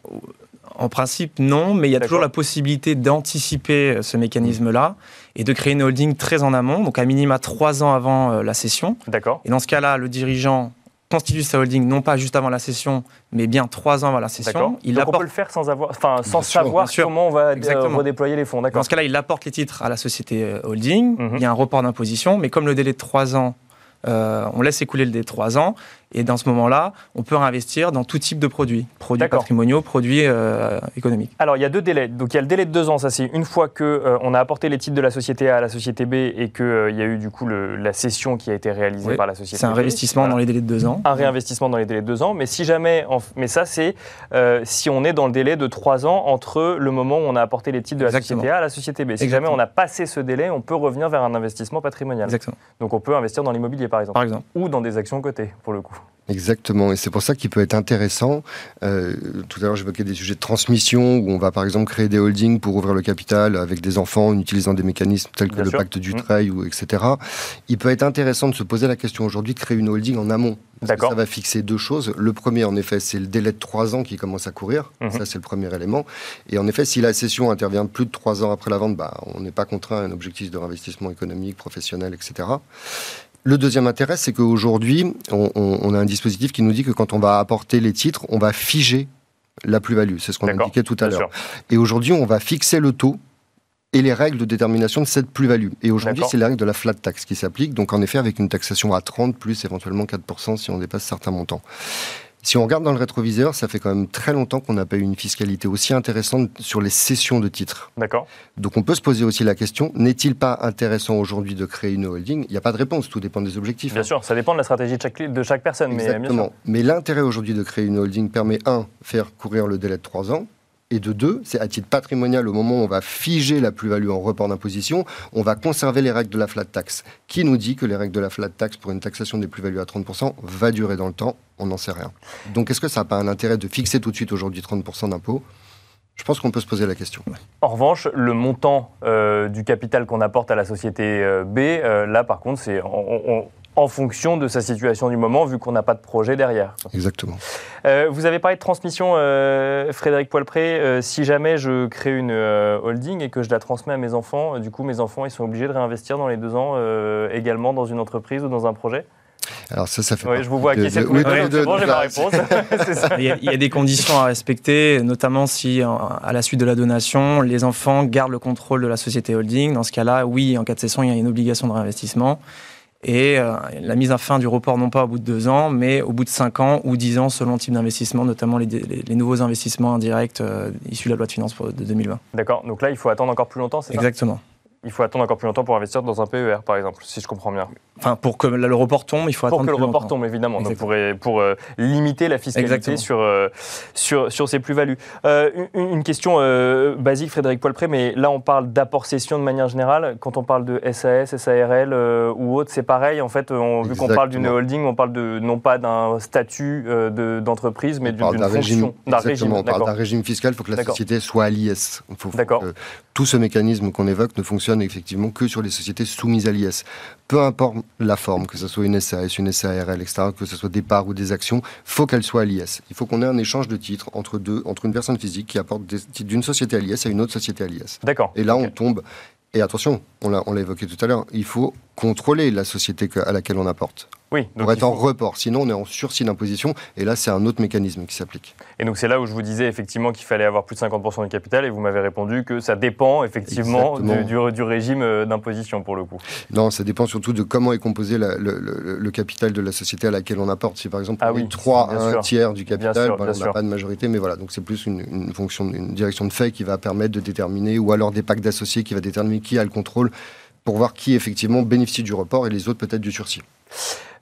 en principe, non, mais il y a toujours la possibilité d'anticiper ce mécanisme-là et de créer une holding très en amont, donc à minima trois ans avant euh, la session. D'accord. Et dans ce cas-là, le dirigeant constitue sa holding non pas juste avant la session, mais bien trois ans avant la session. Il donc on peut le faire sans, avoir, enfin, sans savoir comment on va euh, redéployer les fonds. Dans ce cas-là, il apporte les titres à la société euh, holding. Mhm. Il y a un report d'imposition, mais comme le délai de trois ans on laisse écouler le délai de trois ans. Et dans ce moment-là, on peut réinvestir dans tout type de produits, produits patrimoniaux, produits euh, économiques. Alors il y a deux délais. Donc il y a le délai de deux ans, ça c'est une fois que euh, on a apporté les titres de la société A à la société B et qu'il euh, y a eu du coup la cession qui a été réalisée par la société. C'est un réinvestissement dans les délais de deux ans. Un réinvestissement dans les délais de deux ans, mais si jamais, mais ça c'est si on est dans le délai de trois ans entre le moment où on a apporté les titres de la société A à la société B. Si jamais on a passé ce délai, on peut revenir vers un investissement patrimonial. Exactement. Donc on peut investir dans l'immobilier par exemple. Par exemple. Ou dans des actions cotées pour le coup. Exactement, et c'est pour ça qu'il peut être intéressant. Euh, tout à l'heure, j'évoquais des sujets de transmission où on va par exemple créer des holdings pour ouvrir le capital avec des enfants en utilisant des mécanismes tels que le pacte du mmh. ou etc. Il peut être intéressant de se poser la question aujourd'hui de créer une holding en amont. D'accord. Ça va fixer deux choses. Le premier, en effet, c'est le délai de trois ans qui commence à courir. Mmh. Ça, c'est le premier élément. Et en effet, si la cession intervient plus de trois ans après la vente, bah, on n'est pas contraint à un objectif de réinvestissement économique, professionnel, etc. Le deuxième intérêt, c'est qu'aujourd'hui, on, a un dispositif qui nous dit que quand on va apporter les titres, on va figer la plus-value. C'est ce qu'on indiquait tout à l'heure. Et aujourd'hui, on va fixer le taux et les règles de détermination de cette plus-value. Et aujourd'hui, c'est la règle de la flat tax qui s'applique. Donc, en effet, avec une taxation à 30 plus éventuellement 4% si on dépasse certains montants. Si on regarde dans le rétroviseur, ça fait quand même très longtemps qu'on n'a pas eu une fiscalité aussi intéressante sur les cessions de titres. D'accord. Donc on peut se poser aussi la question, n'est-il pas intéressant aujourd'hui de créer une holding? Il n'y a pas de réponse, tout dépend des objectifs. Bien sûr, ça dépend de la stratégie de chaque, de chaque personne. Exactement. Mais, mais l'intérêt aujourd'hui de créer une holding permet, un, faire courir le délai de trois ans, et de deux, c'est à titre patrimonial, au moment où on va figer la plus-value en report d'imposition, on va conserver les règles de la flat tax. Qui nous dit que les règles de la flat tax pour une taxation des plus-values à 30% va durer dans le temps? On n'en sait rien. Donc est-ce que ça n'a pas un intérêt de fixer tout de suite aujourd'hui 30% d'impôt je pense qu'on peut se poser la question. En revanche, le montant euh, du capital qu'on apporte à la société euh, B, euh, là par contre, c'est en fonction de sa situation du moment, vu qu'on n'a pas de projet derrière. Exactement. Euh, vous avez parlé de transmission, euh, Frédéric Poilpré. Euh, si jamais je crée une holding et que je la transmets à mes enfants, du coup, mes enfants, ils sont obligés de réinvestir dans les deux ans également dans une entreprise ou dans un projet? Alors ça, ça fait. Oui, je vous vois qui c'est bon, j'ai ma réponse. *laughs* il, y a, des conditions à respecter, notamment si, à la suite de la donation, les enfants gardent le contrôle de la société holding. Dans ce cas-là, oui, en cas de cession, il y a une obligation de réinvestissement et euh, la mise à fin du report non pas au bout de deux ans, mais au bout de cinq ans ou dix ans selon le type d'investissement, notamment les, nouveaux investissements indirects euh, issus de la loi de finances de 2020. D'accord, donc là il faut attendre encore plus longtemps, c'est ça? Exactement il faut attendre encore plus longtemps pour investir dans un PER, par exemple, si je comprends bien. Enfin, pour que le report tombe, il faut attendre Pour que le report tombe, évidemment. Donc pour, pour euh, limiter la fiscalité sur, euh, sur, sur ces plus-values. Euh, une, question basique, Frédéric Poilpré, mais là, on parle d'apport-cession de manière générale. Quand on parle de SAS, SARL ou autre, c'est pareil. En fait, on, vu qu'on parle d'une holding, on parle de, non pas d'un statut d'entreprise, mais d'une fonction. Régime, régime, on parle d'un régime fiscal. Il faut que la société soit à l'IS. D'accord. Tout ce mécanisme qu'on évoque ne fonctionne effectivement que sur les sociétés soumises à l'IS. Peu importe la forme, que ce soit une SAS, une SARL, etc., que ce soit des parts ou des actions, faut qu'elle soit à l'IS. Il faut qu'on ait un échange de titres entre deux, entre une personne physique qui apporte des titres d'une société à l'IS à une autre société à l'IS. D'accord. Et là, on tombe Et attention, on l'a on l'a évoqué tout à l'heure, il faut contrôler la société à laquelle on apporte. Oui, donc Pour être en faut- report, sinon on est en sursis d'imposition, et là c'est un autre mécanisme qui s'applique. Et donc c'est là où je vous disais effectivement qu'il fallait avoir plus de 50% du capital et vous m'avez répondu que ça dépend effectivement du, Exactement. du- du régime euh, d'imposition pour le coup. Non, ça dépend surtout de comment est composé la- le, le- le capital de la société à laquelle on apporte. Si par exemple Ah on oui, est 3 bien à 1 sûr. tiers du capital, sûr, bien on n'a pas de majorité, mais voilà, donc c'est plus une, une fonction, une direction de fait qui va permettre de déterminer, ou alors des packs d'associés qui va déterminer qui a le contrôle pour voir qui effectivement bénéficie du report et les autres peut-être du sursis.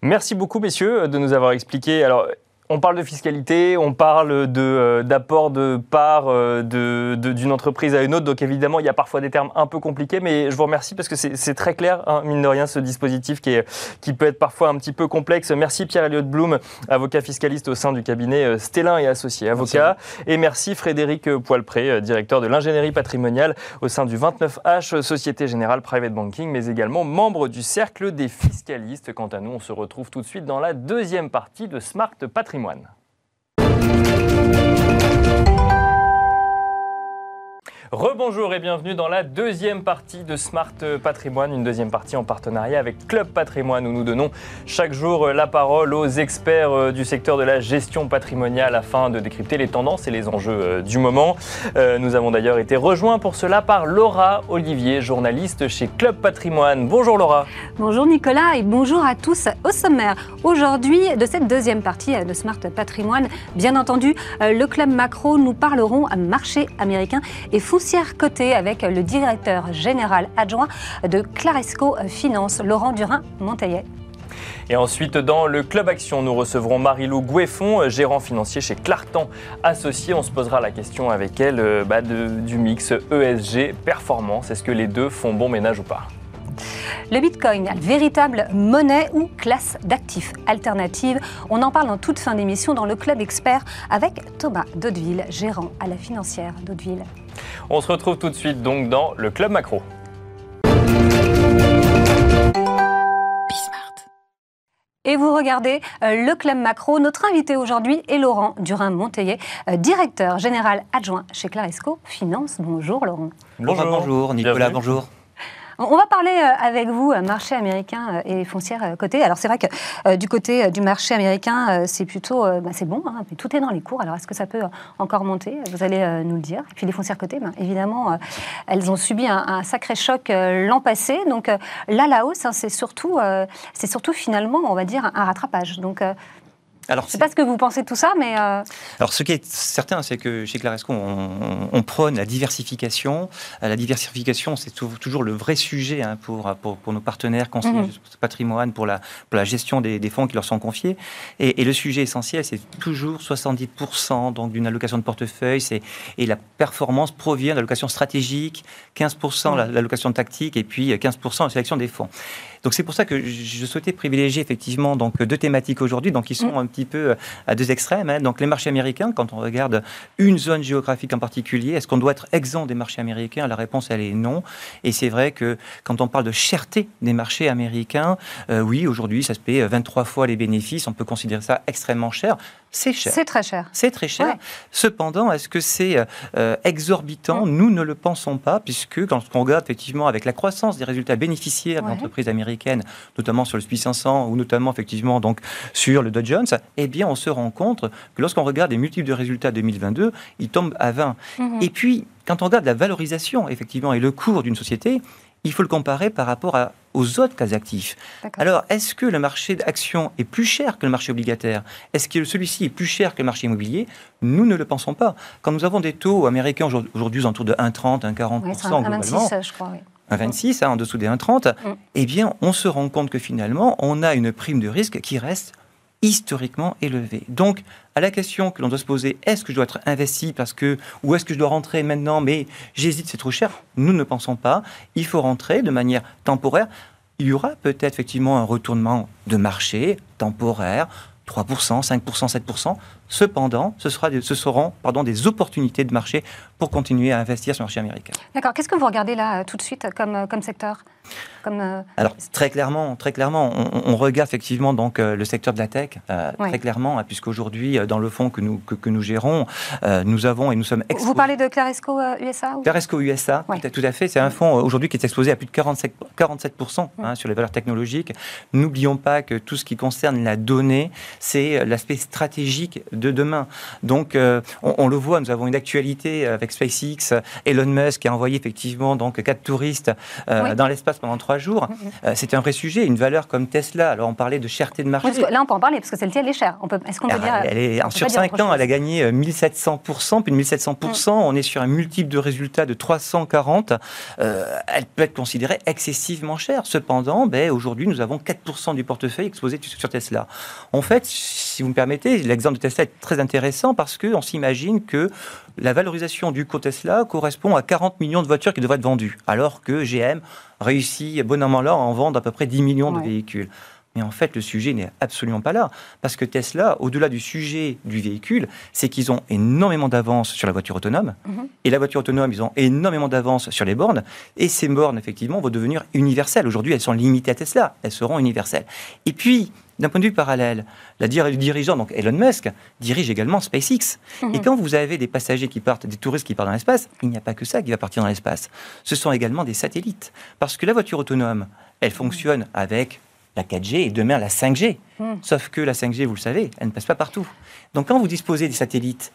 Merci beaucoup messieurs de nous avoir expliqué. Alors on parle de fiscalité, on parle de, euh, d'apport de part euh, d'une entreprise à une autre. Donc évidemment, il y a parfois des termes un peu compliqués, mais je vous remercie parce que c'est, très clair, hein, mine de rien, ce dispositif qui, est, qui peut être parfois un petit peu complexe. Merci Pierre-Elliott Blum, avocat fiscaliste au sein du cabinet euh, Stellin et Associés, avocat. Et merci Frédéric Poilpré, euh, directeur de l'ingénierie patrimoniale au sein du 29H, Société Générale Private Banking, mais également membre du Cercle des fiscalistes. Quant à nous, on se retrouve tout de suite dans la deuxième partie de Smart Patrimoine. patrimoine. Rebonjour et bienvenue dans la deuxième partie de Smart Patrimoine, une deuxième partie en partenariat avec Club Patrimoine où nous donnons chaque jour la parole aux experts euh, du secteur de la gestion patrimoniale afin de décrypter les tendances et les enjeux euh, du moment. Euh, Nous avons d'ailleurs été rejoints pour cela par Laura Olivier, journaliste chez Club Patrimoine. Bonjour Laura. Bonjour Nicolas et bonjour à tous au sommaire. Aujourd'hui, de cette deuxième partie de Smart Patrimoine, bien entendu, le club macro, nous parlerons marché américain et foncière cotée avec le directeur général adjoint de Claresco Finance, Laurent Durin-Montaillet. Et ensuite, dans le Club Action, nous recevrons Marilou Goueffon, gérant financier chez Clartan Associés. On se posera la question avec elle euh, bah, de- du mix ESG performance. Est-ce que les deux font bon ménage ou pas? Le Bitcoin, véritable monnaie ou classe d'actifs alternative On en parle en toute fin d'émission dans le club expert avec Thomas Daudeville, gérant à la financière Daudeville. On se retrouve tout de suite donc dans le Club Macro. Et vous regardez euh, le Club Macro. Notre invité aujourd'hui est Laurent Durin-Monteillet, euh, directeur général adjoint chez Claresco Finance. Bonjour Laurent. Bonjour, bonjour, Nicolas, Bienvenue. bonjour. On va parler euh, avec vous euh, marché américain euh, et foncière cotée. Alors c'est vrai que du côté du marché américain, c'est plutôt, bah, c'est bon, hein, mais tout est dans les cours. Alors est-ce que ça peut encore monter? Vous allez nous le dire. Et puis les foncières cotées, ben, évidemment, elles ont subi un, sacré choc l'an passé. Donc là, la hausse, hein, c'est surtout, c'est surtout finalement, on va dire, un, rattrapage. Donc Alors, sais pas ce que vous pensez de tout ça, mais euh, alors, ce qui est certain, c'est que chez Claresco, on, on prône la diversification. Euh, La diversification, c'est tou- toujours le vrai sujet hein, pour, pour, pour nos partenaires conseillers de patrimoine, pour la, pour la gestion des, des fonds qui leur sont confiés. Et, et le sujet essentiel, c'est toujours 70% donc d'une allocation de portefeuille. C'est, et la performance provient de l'allocation stratégique, 15% la- l'allocation tactique et puis 15% la sélection des fonds. Donc c'est pour ça que je souhaitais privilégier effectivement donc deux thématiques aujourd'hui, donc qui sont un petit peu euh, à deux extrêmes. hein. Donc les marchés américains, quand on regarde une zone géographique en particulier, est-ce qu'on doit être exempt des marchés américains? La réponse elle est non. Et c'est vrai que quand on parle de cherté des marchés américains, euh, oui aujourd'hui ça se paye 23 fois les bénéfices, on peut considérer ça extrêmement cher. C'est cher. c'est très cher. C'est très cher. Ouais. Cependant, est-ce que c'est euh, exorbitant? Nous ne le pensons pas, puisque quand on regarde effectivement avec la croissance des résultats bénéficiaires Ouais. d'entreprises américaines, notamment sur le SPI 500 ou notamment effectivement donc sur le Dow Jones, eh bien on se rend compte que lorsqu'on regarde les multiples de résultats 2022, ils tombent à 20. Mhm. Et puis, quand on regarde la valorisation effectivement et le cours d'une société, il faut le comparer par rapport à- aux autres cas actifs. Alors, est-ce que le marché d'actions est plus cher que le marché obligataire? Est-ce que celui-ci est plus cher que le marché immobilier? Nous ne le pensons pas. Quand nous avons des taux américains aujourd'hui alentours de 1,30, 1,40% Ouais, c'est un, un globalement, 26, euh, je crois. oui. 1,26 hein, en dessous des 1,30, Mm. eh bien, on se rend compte que finalement, on a une prime de risque qui reste historiquement élevée. Donc, à la question que l'on doit se poser, est-ce que je dois être investi parce que, ou est-ce que je dois rentrer maintenant, mais j'hésite, c'est trop cher Nous ne pensons pas. Il faut rentrer de manière temporaire. Il y aura peut-être effectivement un retournement de marché temporaire, 3%, 5%, 7%. Cependant, ce, sera ce seront pardon, des opportunités de marché pour continuer à investir sur le marché américain. D'accord. Qu'est-ce que vous regardez là tout de suite comme, comme secteur? Comme, euh, Alors très clairement, très clairement, on, regarde effectivement donc euh, le secteur de la tech euh, très clairement, hein, puisqu'aujourd'hui dans le fonds que nous que, nous gérons, nous avons et nous sommes. Exposés. Vous parlez de Claresco USA Claresco USA, tout, à fait. C'est un fonds aujourd'hui qui est exposé à plus de 47 47 hein, sur les valeurs technologiques. N'oublions pas que tout ce qui concerne la donnée, c'est l'aspect stratégique de demain. Donc on, on, le voit, nous avons une actualité avec SpaceX, Elon Musk a envoyé effectivement donc quatre touristes dans l'espace pendant trois jours. Mm, mm. Euh, c'est un vrai sujet. Une valeur comme Tesla, alors on parlait de cherté de marché. là, on peut en parler parce que celle-ci, elle est chère. Est-ce qu'on peut dire. Elle est, sur cinq ans, elle a gagné 1700%, euh, puis 1700%. Mm. On est sur un multiple de résultats de 340. Euh, elle peut être considérée excessivement chère. Cependant, ben, aujourd'hui, nous avons 4% du portefeuille exposé sur Tesla. En fait, si vous me permettez, l'exemple de Tesla est très intéressant parce qu'on s'imagine que la valorisation du coût Tesla correspond à 40 millions de voitures qui devraient être vendues, alors que GM réussit bon an là à en vendre à peu près 10 millions de véhicules. Mais en fait, le sujet n'est absolument pas là. Parce que Tesla, au-delà du sujet du véhicule, c'est qu'ils ont énormément d'avance sur la voiture autonome. Mhm. Et la voiture autonome, ils ont énormément d'avance sur les bornes. Et ces bornes, effectivement, vont devenir universelles. Aujourd'hui, elles sont limitées à Tesla. Elles seront universelles. Et puis, d'un point de vue parallèle, la dirigeant, donc Elon Musk, dirige également SpaceX. Mhm. Et quand vous avez des passagers qui partent, des touristes qui partent dans l'espace, il n'y a pas que ça qui va partir dans l'espace. Ce sont également des satellites. Parce que la voiture autonome, elle fonctionne avec la 4G et demain la 5G. Mhm. Sauf que la 5G, vous le savez, elle ne passe pas partout. Donc quand vous disposez des satellites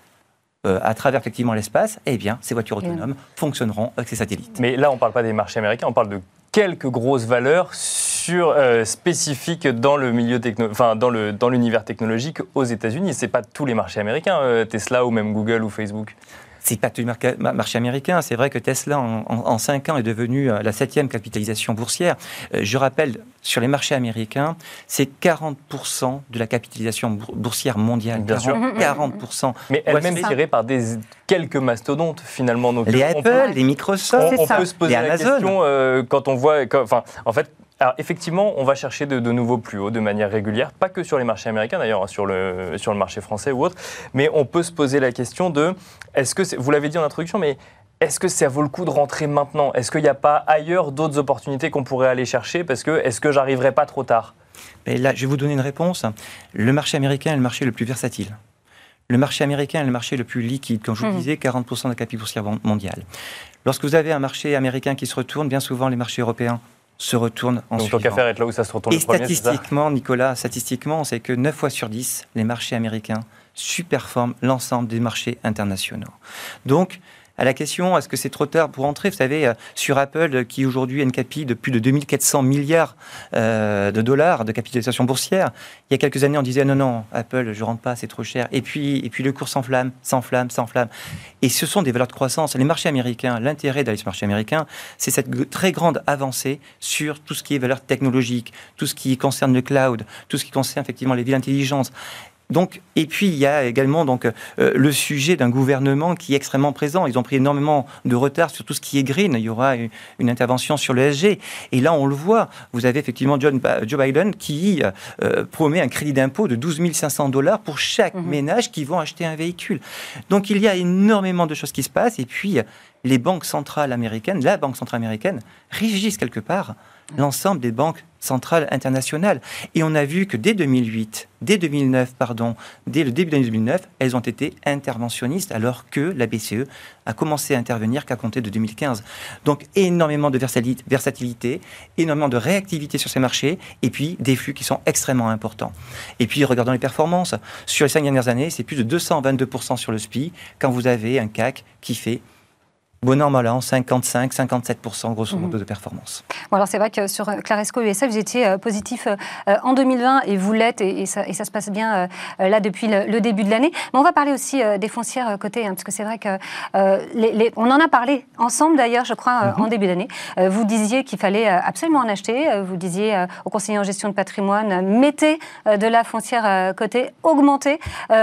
euh, à travers effectivement l'espace, eh bien, ces voitures autonomes fonctionneront avec ces satellites. Mais là, on ne parle pas des marchés américains, on parle de quelques grosses valeurs sur, euh, spécifiques dans le milieu techno, enfin dans le dans l'univers technologique aux États-Unis. C'est pas tous les marchés américains, euh, Tesla ou même Google ou Facebook. C'est pas tout le marché américain. C'est vrai que Tesla, en, cinq ans, est devenu euh, la septième capitalisation boursière. Je rappelle, sur les marchés américains, c'est 40% de la capitalisation boursière mondiale. Bien 40%. sûr. *laughs* Mais elle-même tirée par des quelques mastodontes, finalement. Donc, les Apple, les Microsoft, on, peut se poser la question quand on voit, enfin, en fait, alors effectivement, on va chercher de, nouveaux plus hauts de manière régulière, pas que sur les marchés américains d'ailleurs, hein, sur le, sur le marché français ou autre, mais on peut se poser la question de, est-ce que, vous l'avez dit en introduction, mais est-ce que ça vaut le coup de rentrer maintenant? Est-ce qu'il n'y a pas ailleurs d'autres opportunités qu'on pourrait aller chercher? Parce que est-ce que j'arriverai pas trop tard? Mais Là, je vais vous donner une réponse. Le marché américain est le marché le plus versatile. Le marché américain est le marché le plus liquide. Comme je vous mmh. disais, 40% de la capitalisation boursière mondiale. Lorsque vous avez un marché américain qui se retourne, bien souvent les marchés européens se retourne en Donc, qu'à faire être là où ça se retourne Et statistiquement, Nicolas, statistiquement, c'est que 9 fois sur 10, les marchés américains superforment l'ensemble des marchés internationaux. Donc, à la question, est-ce que c'est trop tard pour entrer Vous savez, euh, sur Apple, qui aujourd'hui a une capi de plus de 2400 milliards euh, de dollars de capitalisation boursière, il y a quelques années, on disait non, non, Apple, je rentre pas, c'est trop cher. Et puis, et puis le cours s'enflamme, s'enflamme, s'enflamme. Et ce sont des valeurs de croissance. Les marchés américains, l'intérêt d'aller sur le marché américain, c'est cette très grande avancée sur tout ce qui est valeur technologique, tout ce qui concerne le cloud, tout ce qui concerne effectivement les villes intelligentes. Donc, et puis il y a également donc euh, le sujet d'un gouvernement qui est extrêmement présent. Ils ont pris énormément de retard sur tout ce qui est green. Il y aura une, intervention sur le SG. Et là, on le voit. Vous avez effectivement John, Joe Biden qui euh, promet un crédit d'impôt de 12 500 dollars pour chaque mhm. ménage qui vont acheter un véhicule. Donc, il y a énormément de choses qui se passent. Et puis, les banques centrales américaines, la banque centrale américaine, régissent quelque part l'ensemble des banques centrales internationales. Et on a vu que dès 2008, dès 2009, pardon, dès le début de 2009, elles ont été interventionnistes alors que la BCE a commencé à intervenir qu'à compter de 2015. Donc énormément de versatilité, énormément de réactivité sur ces marchés et puis des flux qui sont extrêmement importants. Et puis regardons les performances. Sur les cinq dernières années, c'est plus de 222% sur le SPI quand vous avez un CAC qui fait Bon an, mal 55, 57% grosso modo mhm. de performance. Bon, alors c'est vrai que sur euh, Claresco USA, vous étiez euh, positif euh, en 2020 et vous l'êtes et, ça, se passe bien là depuis le, début de l'année. Mais on va parler aussi des foncières cotées, hein, parce que c'est vrai que les, on en a parlé ensemble d'ailleurs, je crois, en mhm. début d'année. vous disiez qu'il fallait absolument en acheter. Vous disiez au conseiller en gestion de patrimoine, mettez de la foncière cotée, augmentez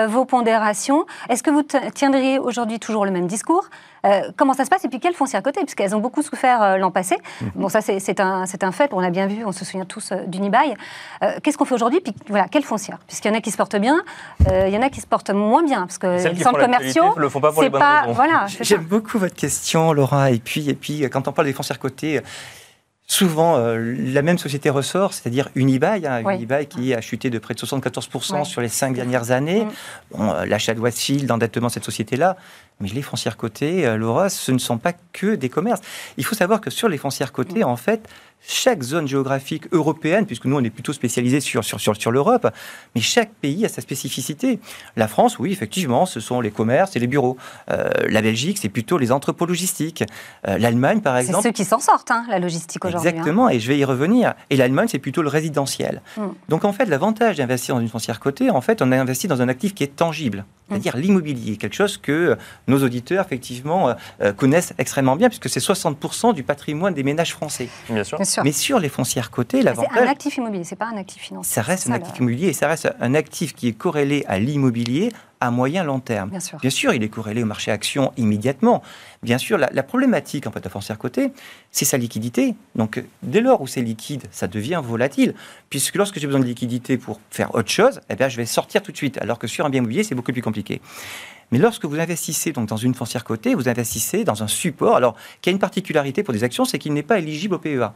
vos pondérations. Est-ce que vous tiendriez aujourd'hui toujours le même discours? Euh, comment ça se passe Et puis quelles foncières côté? Puisqu'elles ont beaucoup souffert euh, l'an passé. Mhm. Bon, ça, c'est un, un, fait. On a bien vu, on se souvient tous euh, d'Unibail. Euh, Qu'est-ce qu'on fait aujourd'hui? Puis voilà, quelles foncières Puisqu'il y en a qui se portent bien, euh, il y en a qui se portent moins bien. Parce que les centres commerciaux, le font pas pour les bonnes pas, Voilà, J'aime beaucoup votre question, Laura. Et puis, et puis, quand on parle des foncières cotées, Souvent, euh, la même société ressort, c'est-à-dire Unibail, hein, Unibail qui a chuté de près de 74% sur les cinq dernières années. Mm. Bon, euh, L'achat de Westfield, l'endettement de cette société-là. Mais les foncières cotées, euh, Laura, ce ne sont pas que des commerces. Il faut savoir que sur les foncières cotées, en fait, chaque zone géographique européenne, puisque nous on est plutôt spécialisé sur, sur, sur, sur l'Europe, mais chaque pays a sa spécificité. La France, oui, effectivement, ce sont les commerces et les bureaux. Euh, la Belgique, c'est plutôt les entrepôts logistiques. Euh, L'Allemagne, par exemple. C'est ceux qui s'en sortent, hein, la logistique aujourd'hui. Hein. Exactement, et je vais y revenir. Et l'Allemagne, c'est plutôt le résidentiel. Hmm. Donc en fait, l'avantage d'investir dans une foncière cotée, en fait, on a investi dans un actif qui est tangible, hmm. c'est-à-dire l'immobilier, quelque chose que nos auditeurs, effectivement, euh, connaissent extrêmement bien, puisque c'est 60% du patrimoine des ménages français. Bien sûr. Mais sur les foncières cotées, l'avantage. C'est un actif immobilier, c'est pas un actif financier. Ça reste un actif immobilier et ça reste un actif qui est corrélé à l'immobilier à moyen long terme. Bien sûr. Bien sûr, il est corrélé au marché action immédiatement. Bien sûr, la, problématique en fait de la foncière cotée, c'est sa liquidité. Donc, dès lors où c'est liquide, ça devient volatile. Puisque lorsque j'ai besoin de liquidité pour faire autre chose, eh bien, je vais sortir tout de suite. Alors que sur un bien immobilier, c'est beaucoup plus compliqué. Mais lorsque vous investissez donc dans une foncière cotée, vous investissez dans un support, alors qui a une particularité pour des actions, c'est qu'il n'est pas éligible au PEA.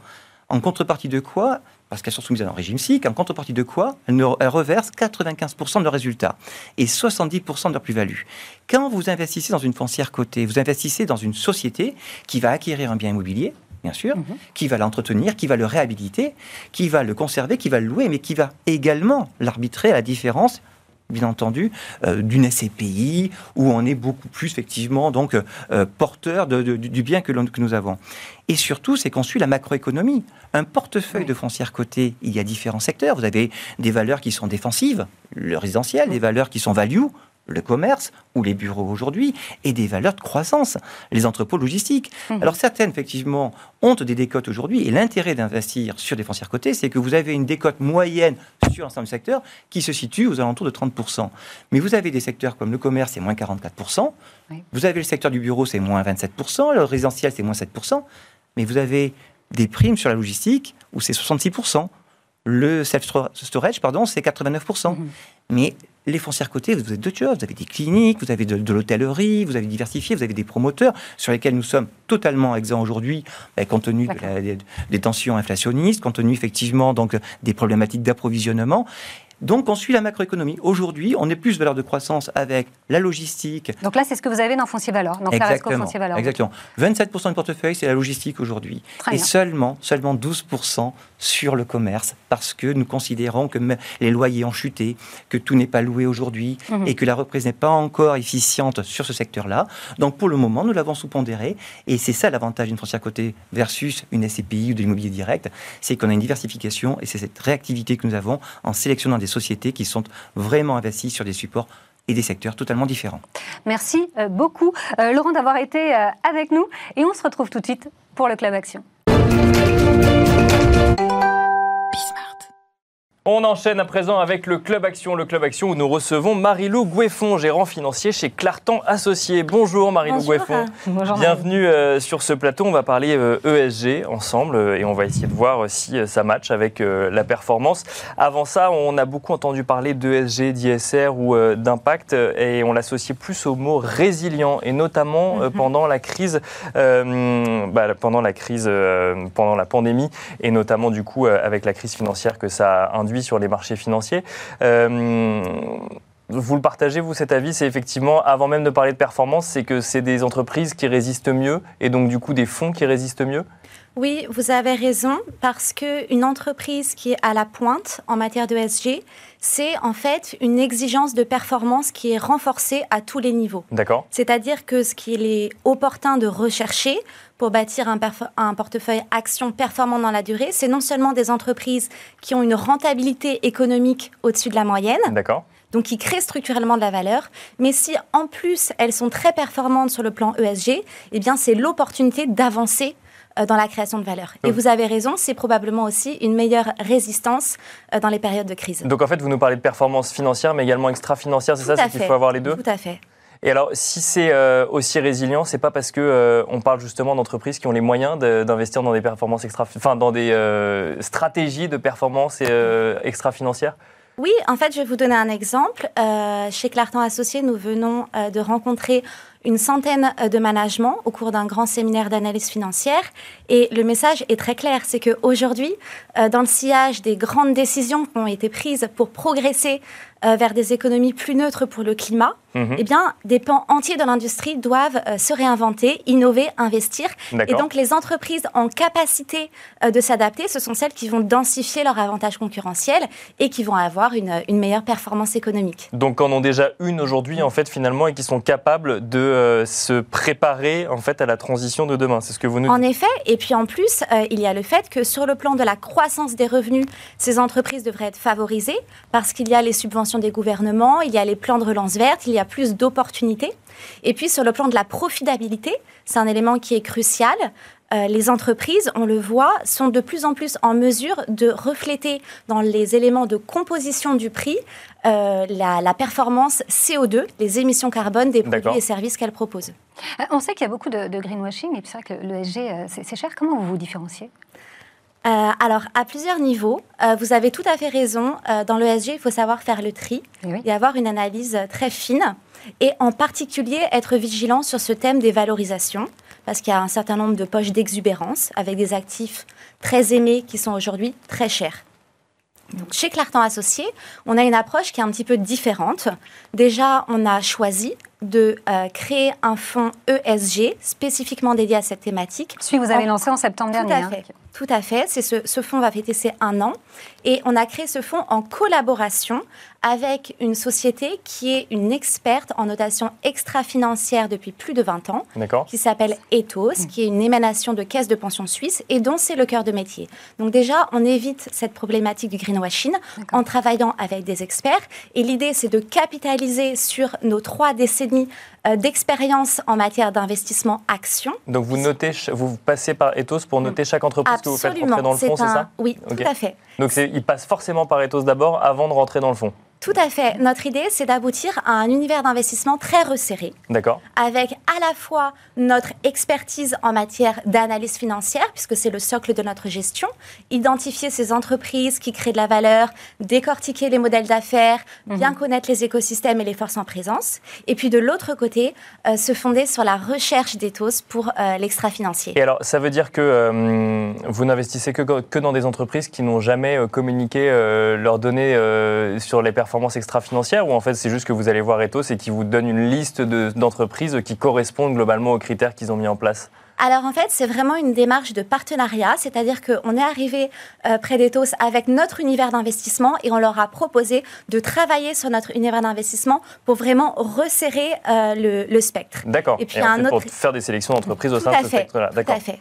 En contrepartie de quoi parce qu'elles sont soumises à un régime SIC, en contrepartie de quoi elles, reversent 95% de leurs résultats et 70% de leur plus-value. Quand vous investissez dans une foncière cotée, vous investissez dans une société qui va acquérir un bien immobilier, bien sûr, mhm. qui va l'entretenir, qui va le réhabiliter, qui va le conserver, qui va le louer, mais qui va également l'arbitrer à la différence bien entendu, euh, d'une SCPI, où on est beaucoup plus, effectivement, donc, euh, porteur du bien que, que, nous avons. Et surtout, c'est qu'on suit la macroéconomie. Un portefeuille de foncières cotées, il y a différents secteurs. Vous avez des valeurs qui sont défensives, le résidentiel, des valeurs qui sont value, le commerce ou les bureaux aujourd'hui et des valeurs de croissance, les entrepôts logistiques. Mhm. Alors certaines, effectivement, ont des décotes aujourd'hui et l'intérêt d'investir sur des foncières cotées, c'est que vous avez une décote moyenne sur l'ensemble du secteur qui se situe aux alentours de 30%. Mais vous avez des secteurs comme le commerce, c'est moins 44%. Vous avez le secteur du bureau, c'est moins 27%. Le résidentiel, c'est moins 7%. Mais vous avez des primes sur la logistique où c'est 66%. Le self-storage, pardon, c'est 89%. Mhm. Mais les foncières cotées, vous avez deux choses. Vous avez des cliniques, vous avez de, l'hôtellerie, vous avez diversifié, vous avez des promoteurs sur lesquels nous sommes totalement exempts aujourd'hui, bah, compte tenu des, tensions inflationnistes, compte tenu effectivement donc des problématiques d'approvisionnement. Donc, on suit la macroéconomie. Aujourd'hui, on est plus valeur de croissance avec la logistique. Donc là, c'est ce que vous avez dans Foncier Valeur, dans Claresco Foncier Valeur. Exactement. 27% du portefeuille, c'est la logistique aujourd'hui. Et seulement, seulement 12% sur le commerce, parce que nous considérons que les loyers ont chuté, que tout n'est pas loué aujourd'hui, mhm. et que la reprise n'est pas encore efficiente sur ce secteur-là. Donc, pour le moment, nous l'avons sous-pondéré. Et c'est ça l'avantage d'une foncière cotée versus une SCPI ou de l'immobilier direct, c'est qu'on a une diversification, et c'est cette réactivité que nous avons en sélectionnant des sociétés qui sont vraiment investies sur des supports et des secteurs totalement différents. Merci euh, beaucoup, euh, Laurent, d'avoir été euh, avec nous. Et on se retrouve tout de suite pour le Club Action. On enchaîne à présent avec le Club Action, le Club Action où nous recevons Marilou Goueffon, gérant financier chez Clartan Associés. Bonjour Marilou Goueffon. Bonjour. *laughs* Bienvenue euh, sur ce plateau. On va parler ESG euh, e ensemble euh, et on va essayer de voir si ça match avec la performance. Avant ça, on a beaucoup entendu parler d'ESG, d'ISR ou d'impact et on l'associait plus au mot résilient et notamment mhm. pendant la crise, bah, pendant la crise, pendant la pandémie et notamment du coup avec la crise financière que ça a induit sur les marchés financiers. Euh, vous le partagez, vous, cet avis C'est effectivement, avant même de parler de performance, c'est que c'est des entreprises qui résistent mieux et donc du coup des fonds qui résistent mieux? Oui, vous avez raison, parce qu'une entreprise qui est à la pointe en matière de SG, c'est en fait une exigence de performance qui est renforcée à tous les niveaux. D'accord. C'est-à-dire que ce qu'il est opportun de rechercher pour bâtir un, un portefeuille action performant dans la durée, c'est non seulement des entreprises qui ont une rentabilité économique au-dessus de la moyenne. D'accord donc qui créent structurellement de la valeur. Mais si en plus elles sont très performantes sur le plan ESG, eh bien c'est l'opportunité d'avancer euh, dans la création de valeur. Et vous avez raison, c'est probablement aussi une meilleure résistance euh, dans les périodes de crise. Donc en fait, vous nous parlez de performance financière, mais également extra-financière, c'est ça C'est qu'il faut avoir les deux Tout à fait. Et alors, si c'est euh, aussi résilient, c'est pas parce que euh, on parle justement d'entreprises qui ont les moyens d'investir dans des performances extra, enfin dans des euh, stratégies de performance extra-financières? Oui, en fait, je vais vous donner un exemple. chez Clartan Associés, nous venons de rencontrer une centaine de managements au cours d'un grand séminaire d'analyse financière. Et le message est très clair, c'est qu'aujourd'hui, dans le sillage des grandes décisions qui ont été prises pour progresser euh, vers des économies plus neutres pour le climat, mhm. eh bien, des pans entiers de l'industrie doivent euh, se réinventer, innover, investir. Et donc, les entreprises en capacité euh, de s'adapter, ce sont celles qui vont densifier leur avantage concurrentiel et qui vont avoir une, une meilleure performance économique. Donc, en ont déjà une aujourd'hui, en fait, finalement, et qui sont capables de se préparer, en fait, à la transition de demain. C'est ce que vous nous dites. En effet. Et puis, en plus, il y a le fait que sur le plan de la croissance des revenus, ces entreprises devraient être favorisées parce qu'il y a les subventions des gouvernements, il y a les plans de relance verte, il y a plus d'opportunités. Et puis sur le plan de la profitabilité, c'est un élément qui est crucial. Euh, les entreprises, on le voit, sont de plus en plus en mesure de refléter dans les éléments de composition du prix euh, la, performance CO2, les émissions carbone des produits et services qu'elles proposent. Euh, on sait qu'il y a beaucoup de, greenwashing et puis c'est vrai que l'ESG, c'est cher. Comment vous vous différenciez? Euh, alors, à plusieurs niveaux, euh, vous avez tout à fait raison. Euh, dans l'ESG, il faut savoir faire le tri et avoir une analyse très fine. Et en particulier, être vigilant sur ce thème des valorisations, parce qu'il y a un certain nombre de poches d'exubérance avec des actifs très aimés qui sont aujourd'hui très chers. Donc, chez Clartan Associés, on a une approche qui est un petit peu différente. Déjà, on a choisi de créer un fonds ESG spécifiquement dédié à cette thématique. Celui que vous avez lancé en septembre dernier. À fait. Tout à fait. C'est ce, ce fonds va fêter ses un an. Et on a créé ce fonds en collaboration avec une société qui est une experte en notation extra-financière depuis plus de 20 ans, qui s'appelle Ethos, qui est une émanation de caisse de pension suisse et dont c'est le cœur de métier. Donc déjà, on évite cette problématique du greenwashing en travaillant avec des experts. Et l'idée, c'est de capitaliser sur nos trois décennies euh, d'expérience en matière d'investissement action. Donc vous notez, vous passez par Ethos pour noter chaque entreprise que vous faites rentrer dans le fonds, c'est ça? Oui, tout à fait. Donc il passe forcément par Ethos d'abord avant de rentrer dans le fonds tout à fait. Notre idée, c'est d'aboutir à un univers d'investissement très resserré. D'accord. Avec à la fois notre expertise en matière d'analyse financière, puisque c'est le socle de notre gestion, identifier ces entreprises qui créent de la valeur, décortiquer les modèles d'affaires, mhm. bien connaître les écosystèmes et les forces en présence. Et puis de l'autre côté, euh, se fonder sur la recherche d'éthos pour euh, l'extra-financier. Et alors, ça veut dire que euh, vous n'investissez que, que, dans des entreprises qui n'ont jamais communiqué leurs données sur les performances performance extra-financière ou en fait c'est juste que vous allez voir Ethos et qui vous donne une liste d'entreprises qui correspondent globalement aux critères qu'ils ont mis en place? Alors en fait, c'est vraiment une démarche de partenariat, c'est-à-dire qu'on est arrivé euh, près d'Ethos avec notre univers d'investissement et on leur a proposé de travailler sur notre univers d'investissement pour vraiment resserrer euh, le, spectre. D'accord. Et puis un autre... pour faire des sélections d'entreprises au sein de ce spectre-là. Tout à fait.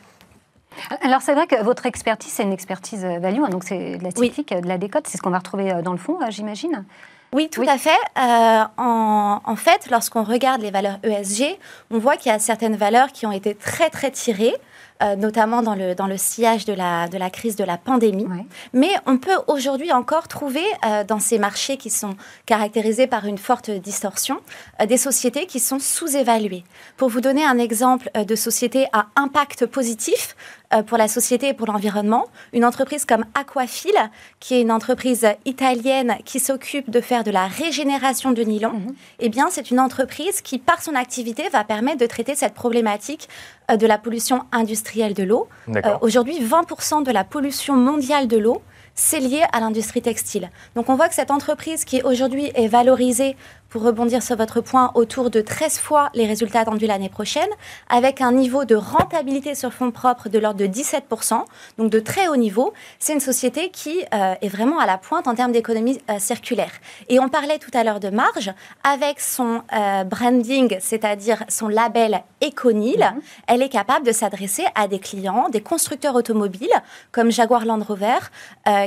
Alors c'est vrai que votre expertise, c'est une expertise euh, value, donc c'est de la typique, de la décote, c'est ce qu'on va retrouver euh, dans le fond, euh, j'imagine oui, tout à fait. en, en, fait, lorsqu'on regarde les valeurs ESG, on voit qu'il y a certaines valeurs qui ont été très, très tirées. Euh, notamment dans le, dans le sillage de la, de la crise de la pandémie. Mais on peut aujourd'hui encore trouver euh, dans ces marchés qui sont caractérisés par une forte distorsion, euh, des sociétés qui sont sous-évaluées. Pour vous donner un exemple de société à impact positif, pour la société et pour l'environnement. Une entreprise comme Aquafil, qui est une entreprise italienne qui s'occupe de faire de la régénération de nylon, mhm. eh bien, c'est une entreprise qui, par son activité, va permettre de traiter cette problématique de la pollution industrielle de l'eau. Euh, aujourd'hui, 20% de la pollution mondiale de l'eau c'est lié à l'industrie textile. Donc on voit que cette entreprise qui aujourd'hui est valorisée pour rebondir sur votre point, autour de 13 fois les résultats attendus l'année prochaine, avec un niveau de rentabilité sur fonds propres de l'ordre de 17%, donc de très haut niveau. C'est une société qui euh, est vraiment à la pointe en termes d'économie euh, circulaire. Et on parlait tout à l'heure de marge, avec son euh, branding, c'est-à-dire son label Econil, mhm. elle est capable de s'adresser à des clients, des constructeurs automobiles, comme Jaguar Land Rover,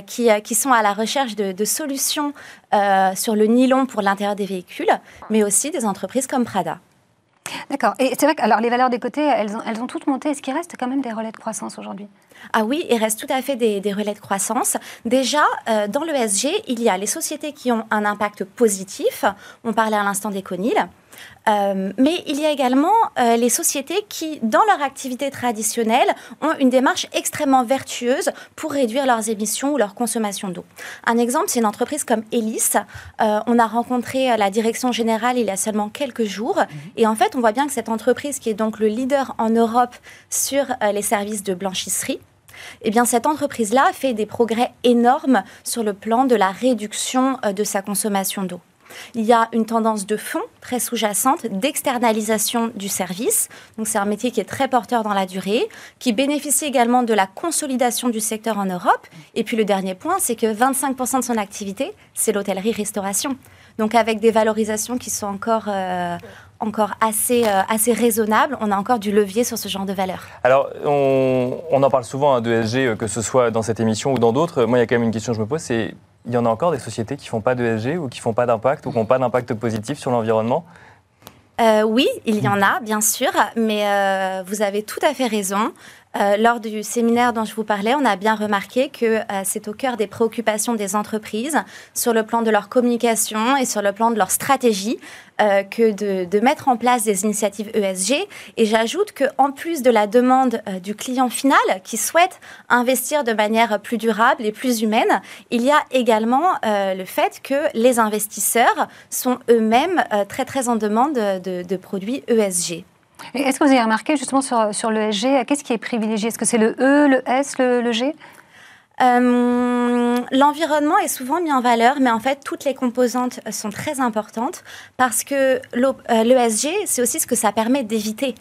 qui, qui, sont à la recherche de, de solutions sur le nylon pour l'intérieur des véhicules mais aussi des entreprises comme Prada. D'accord. Et c'est vrai que alors, les valeurs des côtés, elles ont, elles ont toutes monté. Est-ce qu'il reste quand même des relais de croissance aujourd'hui? Ah oui, il reste tout à fait des, relais de croissance. Déjà, euh, dans l'ESG, il y a les sociétés qui ont un impact positif. On parlait à l'instant des Euh, mais il y a également euh, les sociétés qui, dans leur activité traditionnelle, ont une démarche extrêmement vertueuse pour réduire leurs émissions ou leur consommation d'eau. Un exemple, c'est une entreprise comme Elis. Euh, on a rencontré la direction générale il y a seulement quelques jours. Mhm. Et en fait, on voit bien que cette entreprise, qui est donc le leader en Europe sur les services de blanchisserie, eh bien, cette entreprise-là fait des progrès énormes sur le plan de la réduction de sa consommation d'eau. Il y a une tendance de fond très sous-jacente d'externalisation du service. Donc c'est un métier qui est très porteur dans la durée, qui bénéficie également de la consolidation du secteur en Europe. Et puis le dernier point, c'est que 25% de son activité, c'est l'hôtellerie-restauration. Donc avec des valorisations qui sont encore... Euh, encore assez, euh, assez raisonnables, on a encore du levier sur ce genre de valeur. Alors, on, en parle souvent hein, de euh, que ce soit dans cette émission ou dans d'autres. Moi, il y a quand même une question que je me pose, c'est il y en a encore des sociétés qui font pas d'ESG ou qui font pas d'impact ou qui n'ont pas d'impact positif sur l'environnement? Euh, oui, il y en a, bien sûr, mais euh, vous avez tout à fait raison. Euh, lors du séminaire dont je vous parlais, on a bien remarqué que c'est au cœur des préoccupations des entreprises sur le plan de leur communication et sur le plan de leur stratégie euh, que de, mettre en place des initiatives ESG. Et j'ajoute qu'en plus de la demande euh, du client final qui souhaite investir de manière plus durable et plus humaine, il y a également euh, le fait que les investisseurs sont eux-mêmes très très en demande de, produits ESG. Est-ce que vous avez remarqué justement sur, sur l'ESG, qu'est-ce qui est privilégié? Est-ce que c'est le E, le S, le G? Euh, l'environnement est souvent mis en valeur, mais en fait, toutes les composantes sont très importantes parce que l'ESG, euh, c'est aussi ce que ça permet d'éviter.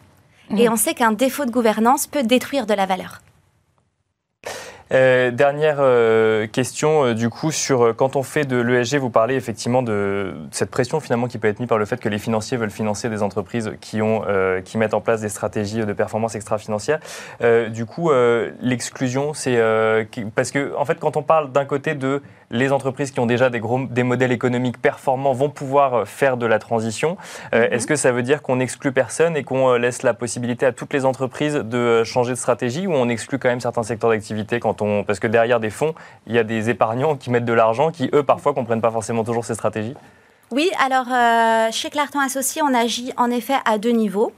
Mmh. Et on sait qu'un défaut de gouvernance peut détruire de la valeur. Euh, dernière euh, question, euh, du coup, sur quand on fait de l'ESG, vous parlez effectivement de cette pression finalement qui peut être mise par le fait que les financiers veulent financer des entreprises qui, ont, qui mettent en place des stratégies de performance extra-financière. du coup, l'exclusion, c'est parce que en fait, quand on parle d'un côté de les entreprises qui ont déjà des, gros, des modèles économiques performants vont pouvoir faire de la transition. Mhm. Est-ce que ça veut dire qu'on n'exclut personne et qu'on laisse la possibilité à toutes les entreprises de changer de stratégie ou on exclut quand même certains secteurs d'activité quand on... Parce que derrière des fonds, il y a des épargnants qui mettent de l'argent qui, eux, parfois, comprennent pas forcément toujours ces stratégies oui, alors chez Clarton Associé, on agit en effet à deux niveaux.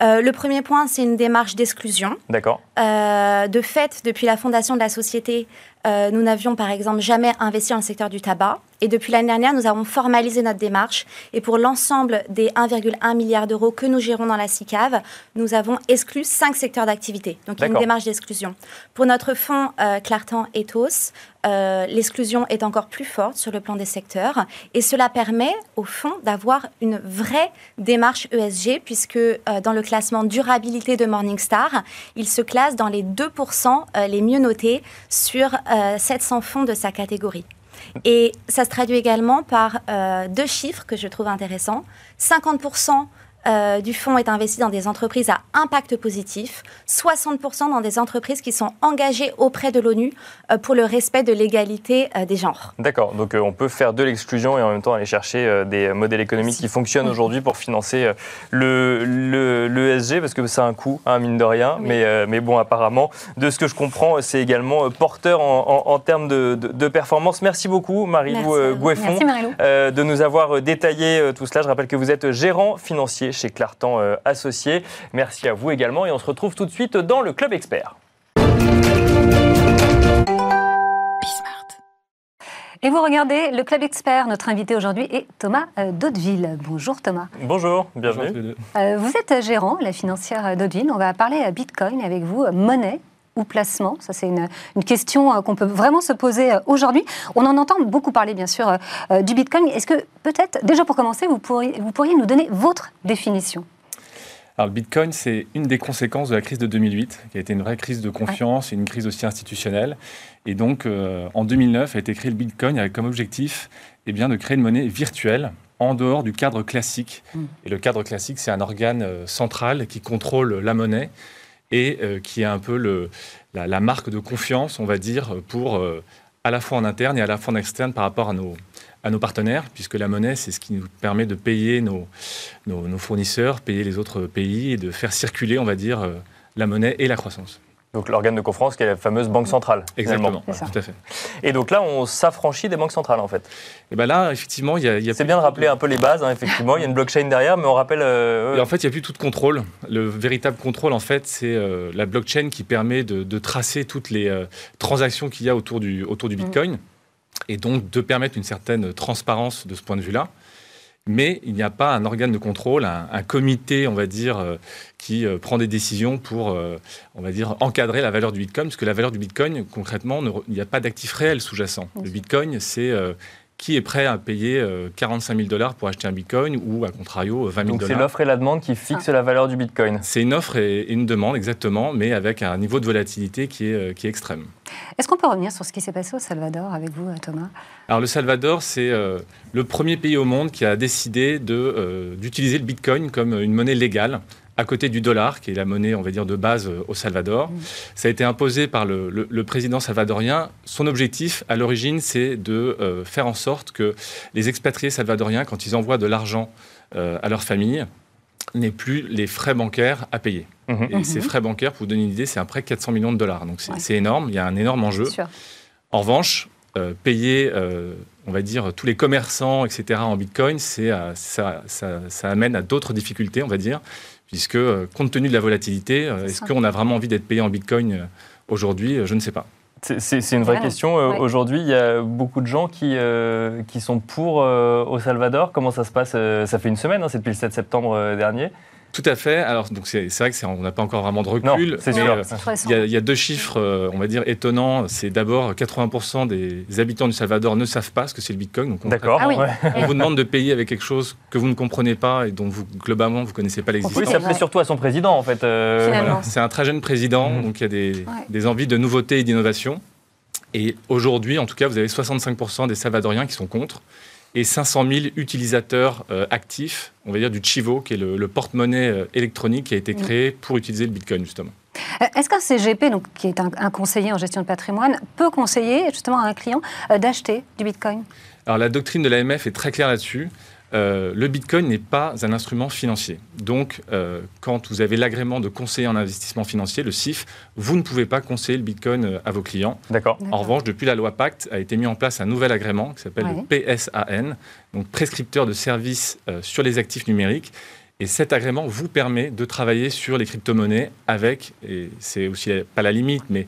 le premier point, c'est une démarche d'exclusion. D'accord. de fait, depuis la fondation de la société, euh, nous n'avions par exemple jamais investi dans le secteur du tabac. Et depuis l'année dernière, nous avons formalisé notre démarche. Et pour l'ensemble des 1,1 milliard d'euros que nous gérons dans la CICAV, nous avons exclu cinq secteurs d'activité. Donc il y a une démarche d'exclusion. Pour notre fonds euh, Clartan Ethos, euh, l'exclusion est encore plus forte sur le plan des secteurs. Et cela permet au fond d'avoir une vraie démarche ESG, puisque euh, dans le classement durabilité de Morningstar, il se classe dans les 2% les mieux notés sur 700 fonds de sa catégorie. Et ça se traduit également par euh, deux chiffres que je trouve intéressants. 50% euh, du fonds est investi dans des entreprises à impact positif, 60% dans des entreprises qui sont engagées auprès de l'ONU euh, pour le respect de l'égalité euh, des genres. D'accord, donc on peut faire de l'exclusion et en même temps aller chercher des modèles économiques qui fonctionnent aujourd'hui pour financer le, l'ESG, parce que c'est un coût, hein, mine de rien, mais, mais bon, apparemment, de ce que je comprends, c'est également porteur en, termes de, de, performance. Merci beaucoup, Marie-Lou Goueffon, de nous avoir détaillé tout cela. Je rappelle que vous êtes gérant financier chez Clartan euh, Associés. Merci à vous également et on se retrouve tout de suite dans le Club Expert. Et vous regardez le Club Expert. Notre invité aujourd'hui est Thomas euh, Daudeville. Bonjour Thomas. Bonjour, bienvenue. Euh, vous êtes gérant, la financière Daudeville. On va parler à Bitcoin avec vous, monnaie ou placement Ça, c'est une, question qu'on peut vraiment se poser aujourd'hui. On en entend beaucoup parler, bien sûr, du Bitcoin. Est-ce que, peut-être, déjà pour commencer, vous pourriez, vous pourriez nous donner votre définition? Alors, le Bitcoin, c'est une des conséquences de la crise de 2008, qui a été une vraie crise de confiance et une crise aussi institutionnelle. Et donc, en 2009, a été créé le Bitcoin avec comme objectif eh bien, de créer une monnaie virtuelle en dehors du cadre classique. Et le cadre classique, c'est un organe central qui contrôle la monnaie et euh, qui est un peu la, marque de confiance, on va dire, pour euh, à la fois en interne et à la fois en externe par rapport à nos, à nos partenaires, puisque la monnaie, c'est ce qui nous permet de payer nos, nos, fournisseurs, payer les autres pays et de faire circuler, on va dire, euh, la monnaie et la croissance. Donc l'organe de conférence qui est la fameuse banque centrale. Exactement, tout à fait. Et donc là, on s'affranchit des banques centrales en fait. Et ben là, effectivement, il y a, a C'est bien de rappeler un peu les bases, hein, effectivement. Il y a une blockchain derrière, mais on rappelle. euh, Et en fait, il n'y a plus tout de contrôle. Le véritable contrôle, en fait, c'est euh, la blockchain qui permet de, de tracer toutes les euh, transactions qu'il y a autour du, autour du Bitcoin et donc de permettre une certaine transparence de ce point de vue-là. Mais il n'y a pas un organe de contrôle, un, un comité, on va dire, euh, qui euh, prend des décisions pour, euh, on va dire, encadrer la valeur du Bitcoin, parce que la valeur du Bitcoin, concrètement, ne il n'y a pas d'actif réel sous-jacent. Le Bitcoin, c'est qui est prêt à payer euh, 45 000 dollars pour acheter un Bitcoin ou, à contrario, 20 000 donc c'est dollars. l'offre et la demande qui fixent la valeur du bitcoin. C'est une offre et une demande, exactement, mais avec un niveau de volatilité qui est, euh, qui est extrême. Est-ce qu'on peut revenir sur ce qui s'est passé au Salvador avec vous, euh, Thomas? Alors, le Salvador, c'est euh, le premier pays au monde qui a décidé euh, d'utiliser le bitcoin comme une monnaie légale à côté du dollar, qui est la monnaie, on va dire, de base euh, au Salvador. Ça a été imposé par le, le- le président salvadorien. Son objectif, à l'origine, c'est de euh, faire en sorte que les expatriés salvadoriens, quand ils envoient de l'argent euh, à leur famille, n'aient plus les frais bancaires à payer. Mhm. Et ces frais bancaires, pour vous donner une idée, c'est un prêt de 400 millions de dollars. Donc c'est Ouais. énorme, il y a un énorme enjeu. En revanche, euh, payer, euh, on va dire, tous les commerçants, etc., en Bitcoin, c'est, euh, ça, ça- ça amène à d'autres difficultés, on va dire, puisque euh, compte tenu de la volatilité, euh, est-ce qu'on a vraiment envie d'être payé en Bitcoin euh, aujourd'hui Je ne sais pas. C'est- une vraie Voilà. question. Ouais. Aujourd'hui, il y a beaucoup de gens qui, euh, qui sont pour euh, au Salvador. Comment ça se passe Ça fait une semaine, hein, c'est depuis le 7 septembre euh, dernier. Tout à fait. Alors, donc c'est, vrai que c'est- on n'a pas encore vraiment de Non, recul. mais, sûr. euh. Il y, a, il y a deux chiffres, euh, on va dire, étonnants. C'est d'abord 80% des habitants du Salvador ne savent pas ce que c'est le Bitcoin. Donc, on- D'accord. Ah oui. On vous demande de payer avec quelque chose que vous ne comprenez pas et dont vous, globalement, vous ne connaissez pas Oui, l'existence. ça plaît surtout à son président, en fait. euh. Voilà. C'est un très jeune président, Mhm. donc il y a des, Ouais. des envies de nouveauté et d'innovation. Et aujourd'hui, en tout cas, vous avez 65% des Salvadoriens qui sont contre et 500 000 utilisateurs euh, actifs, on va dire du Chivo, qui est le, le porte-monnaie euh, électronique qui a été créé pour utiliser le Bitcoin, justement. Euh, Est-ce qu'un CGP, donc, qui est un, un conseiller en gestion de patrimoine, peut conseiller justement à un client euh, d'acheter du Bitcoin? Alors la doctrine de l'AMF est très claire là-dessus. Euh, le Bitcoin n'est pas un instrument financier. Donc, euh, quand vous avez l'agrément de conseiller en investissement financier, le CIF, vous ne pouvez pas conseiller le Bitcoin euh, à vos clients. D'accord. En revanche, depuis la loi Pacte, a été mis en place un nouvel agrément qui s'appelle Ouais. le PSAN, donc prescripteur de services euh, sur les actifs numériques. Et cet agrément vous permet de travailler sur les crypto-monnaies avec, et c'est aussi pas la limite, mais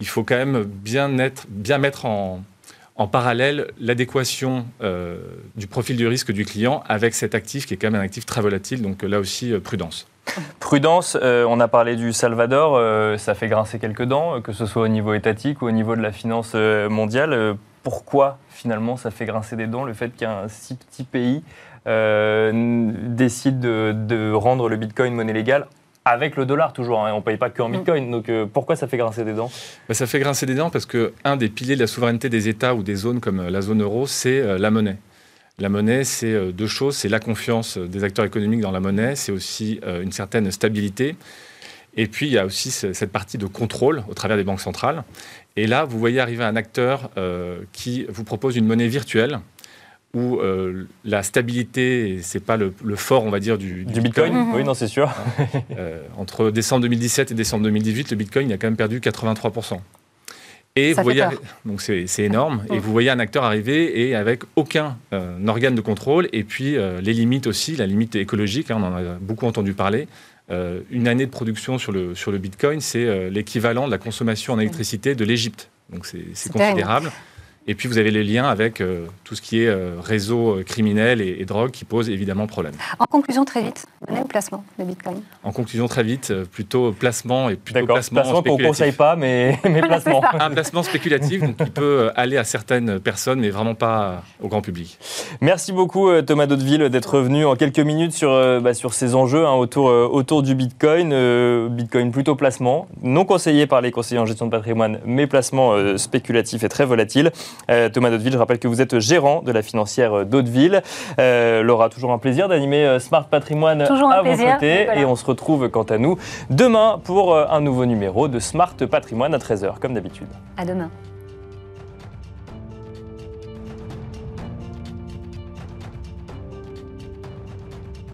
il faut quand même bien, être, bien mettre en, en parallèle l'adéquation euh, du profil du risque du client avec cet actif qui est quand même un actif très volatile. Donc euh, là aussi, euh, prudence. Prudence, on a parlé du Salvador, ça fait grincer quelques dents, que ce soit au niveau étatique ou au niveau de la finance mondiale. Pourquoi finalement ça fait grincer des dents le fait qu'un si petit pays décide de, de rendre le Bitcoin monnaie légale avec le dollar toujours, hein, on ne paye pas que en Mm. Bitcoin, donc euh, pourquoi ça fait grincer des dents? Bah, ça fait grincer des dents parce que un des piliers de la souveraineté des États ou des zones comme euh, la zone euro, c'est euh, la monnaie. La monnaie, c'est euh, deux choses. C'est la confiance des acteurs économiques dans la monnaie, c'est aussi euh, une certaine stabilité. Et puis, il y a aussi ce- cette partie de contrôle au travers des banques centrales. Et là, vous voyez arriver un acteur euh, qui vous propose une monnaie virtuelle où euh, la stabilité, c'est pas le, le fort, on va dire, du, Du Bitcoin. Oui, non, c'est sûr. euh, entre décembre 2017 et décembre 2018, le Bitcoin il a quand même perdu 83%. Et Ça vous fait voyez, peur. donc c'est énorme. Et vous voyez un acteur arriver et avec aucun euh, organe de contrôle. Et puis euh, les limites aussi, la limite écologique, hein, on en a beaucoup entendu parler. Euh, une année de production sur le, sur le Bitcoin, c'est euh, l'équivalent de la consommation en électricité de l'Égypte. Donc c'est considérable. Et puis vous avez les liens avec euh, tout ce qui est euh, réseau euh, criminel et, et drogue qui pose évidemment problème. En conclusion, très vite, monnaie ou placement de Bitcoin En conclusion, très vite, euh, plutôt placement et plutôt D'accord, placement, placement qu'on ne conseille pas, mais, *laughs* mais placement. Un placement spéculatif donc, qui peut aller à certaines personnes, mais vraiment pas au grand public. Merci beaucoup Thomas Daudeville d'être revenu en quelques minutes sur, euh, bah, sur ces enjeux hein, autour, euh, autour du Bitcoin. Euh, Bitcoin plutôt placement, non conseillé par les conseillers en gestion de patrimoine, mais placement euh, spéculatif et très volatile. Euh, Thomas Daudeville, je rappelle que vous êtes gérant de la financière Daudeville. Euh, Laura, toujours un plaisir d'animer euh, Smart Patrimoine Toujours à vos plaisir, côtés. Nicolas. Et on se retrouve quant à nous demain pour un nouveau numéro de Smart Patrimoine à 13h, comme d'habitude. À demain.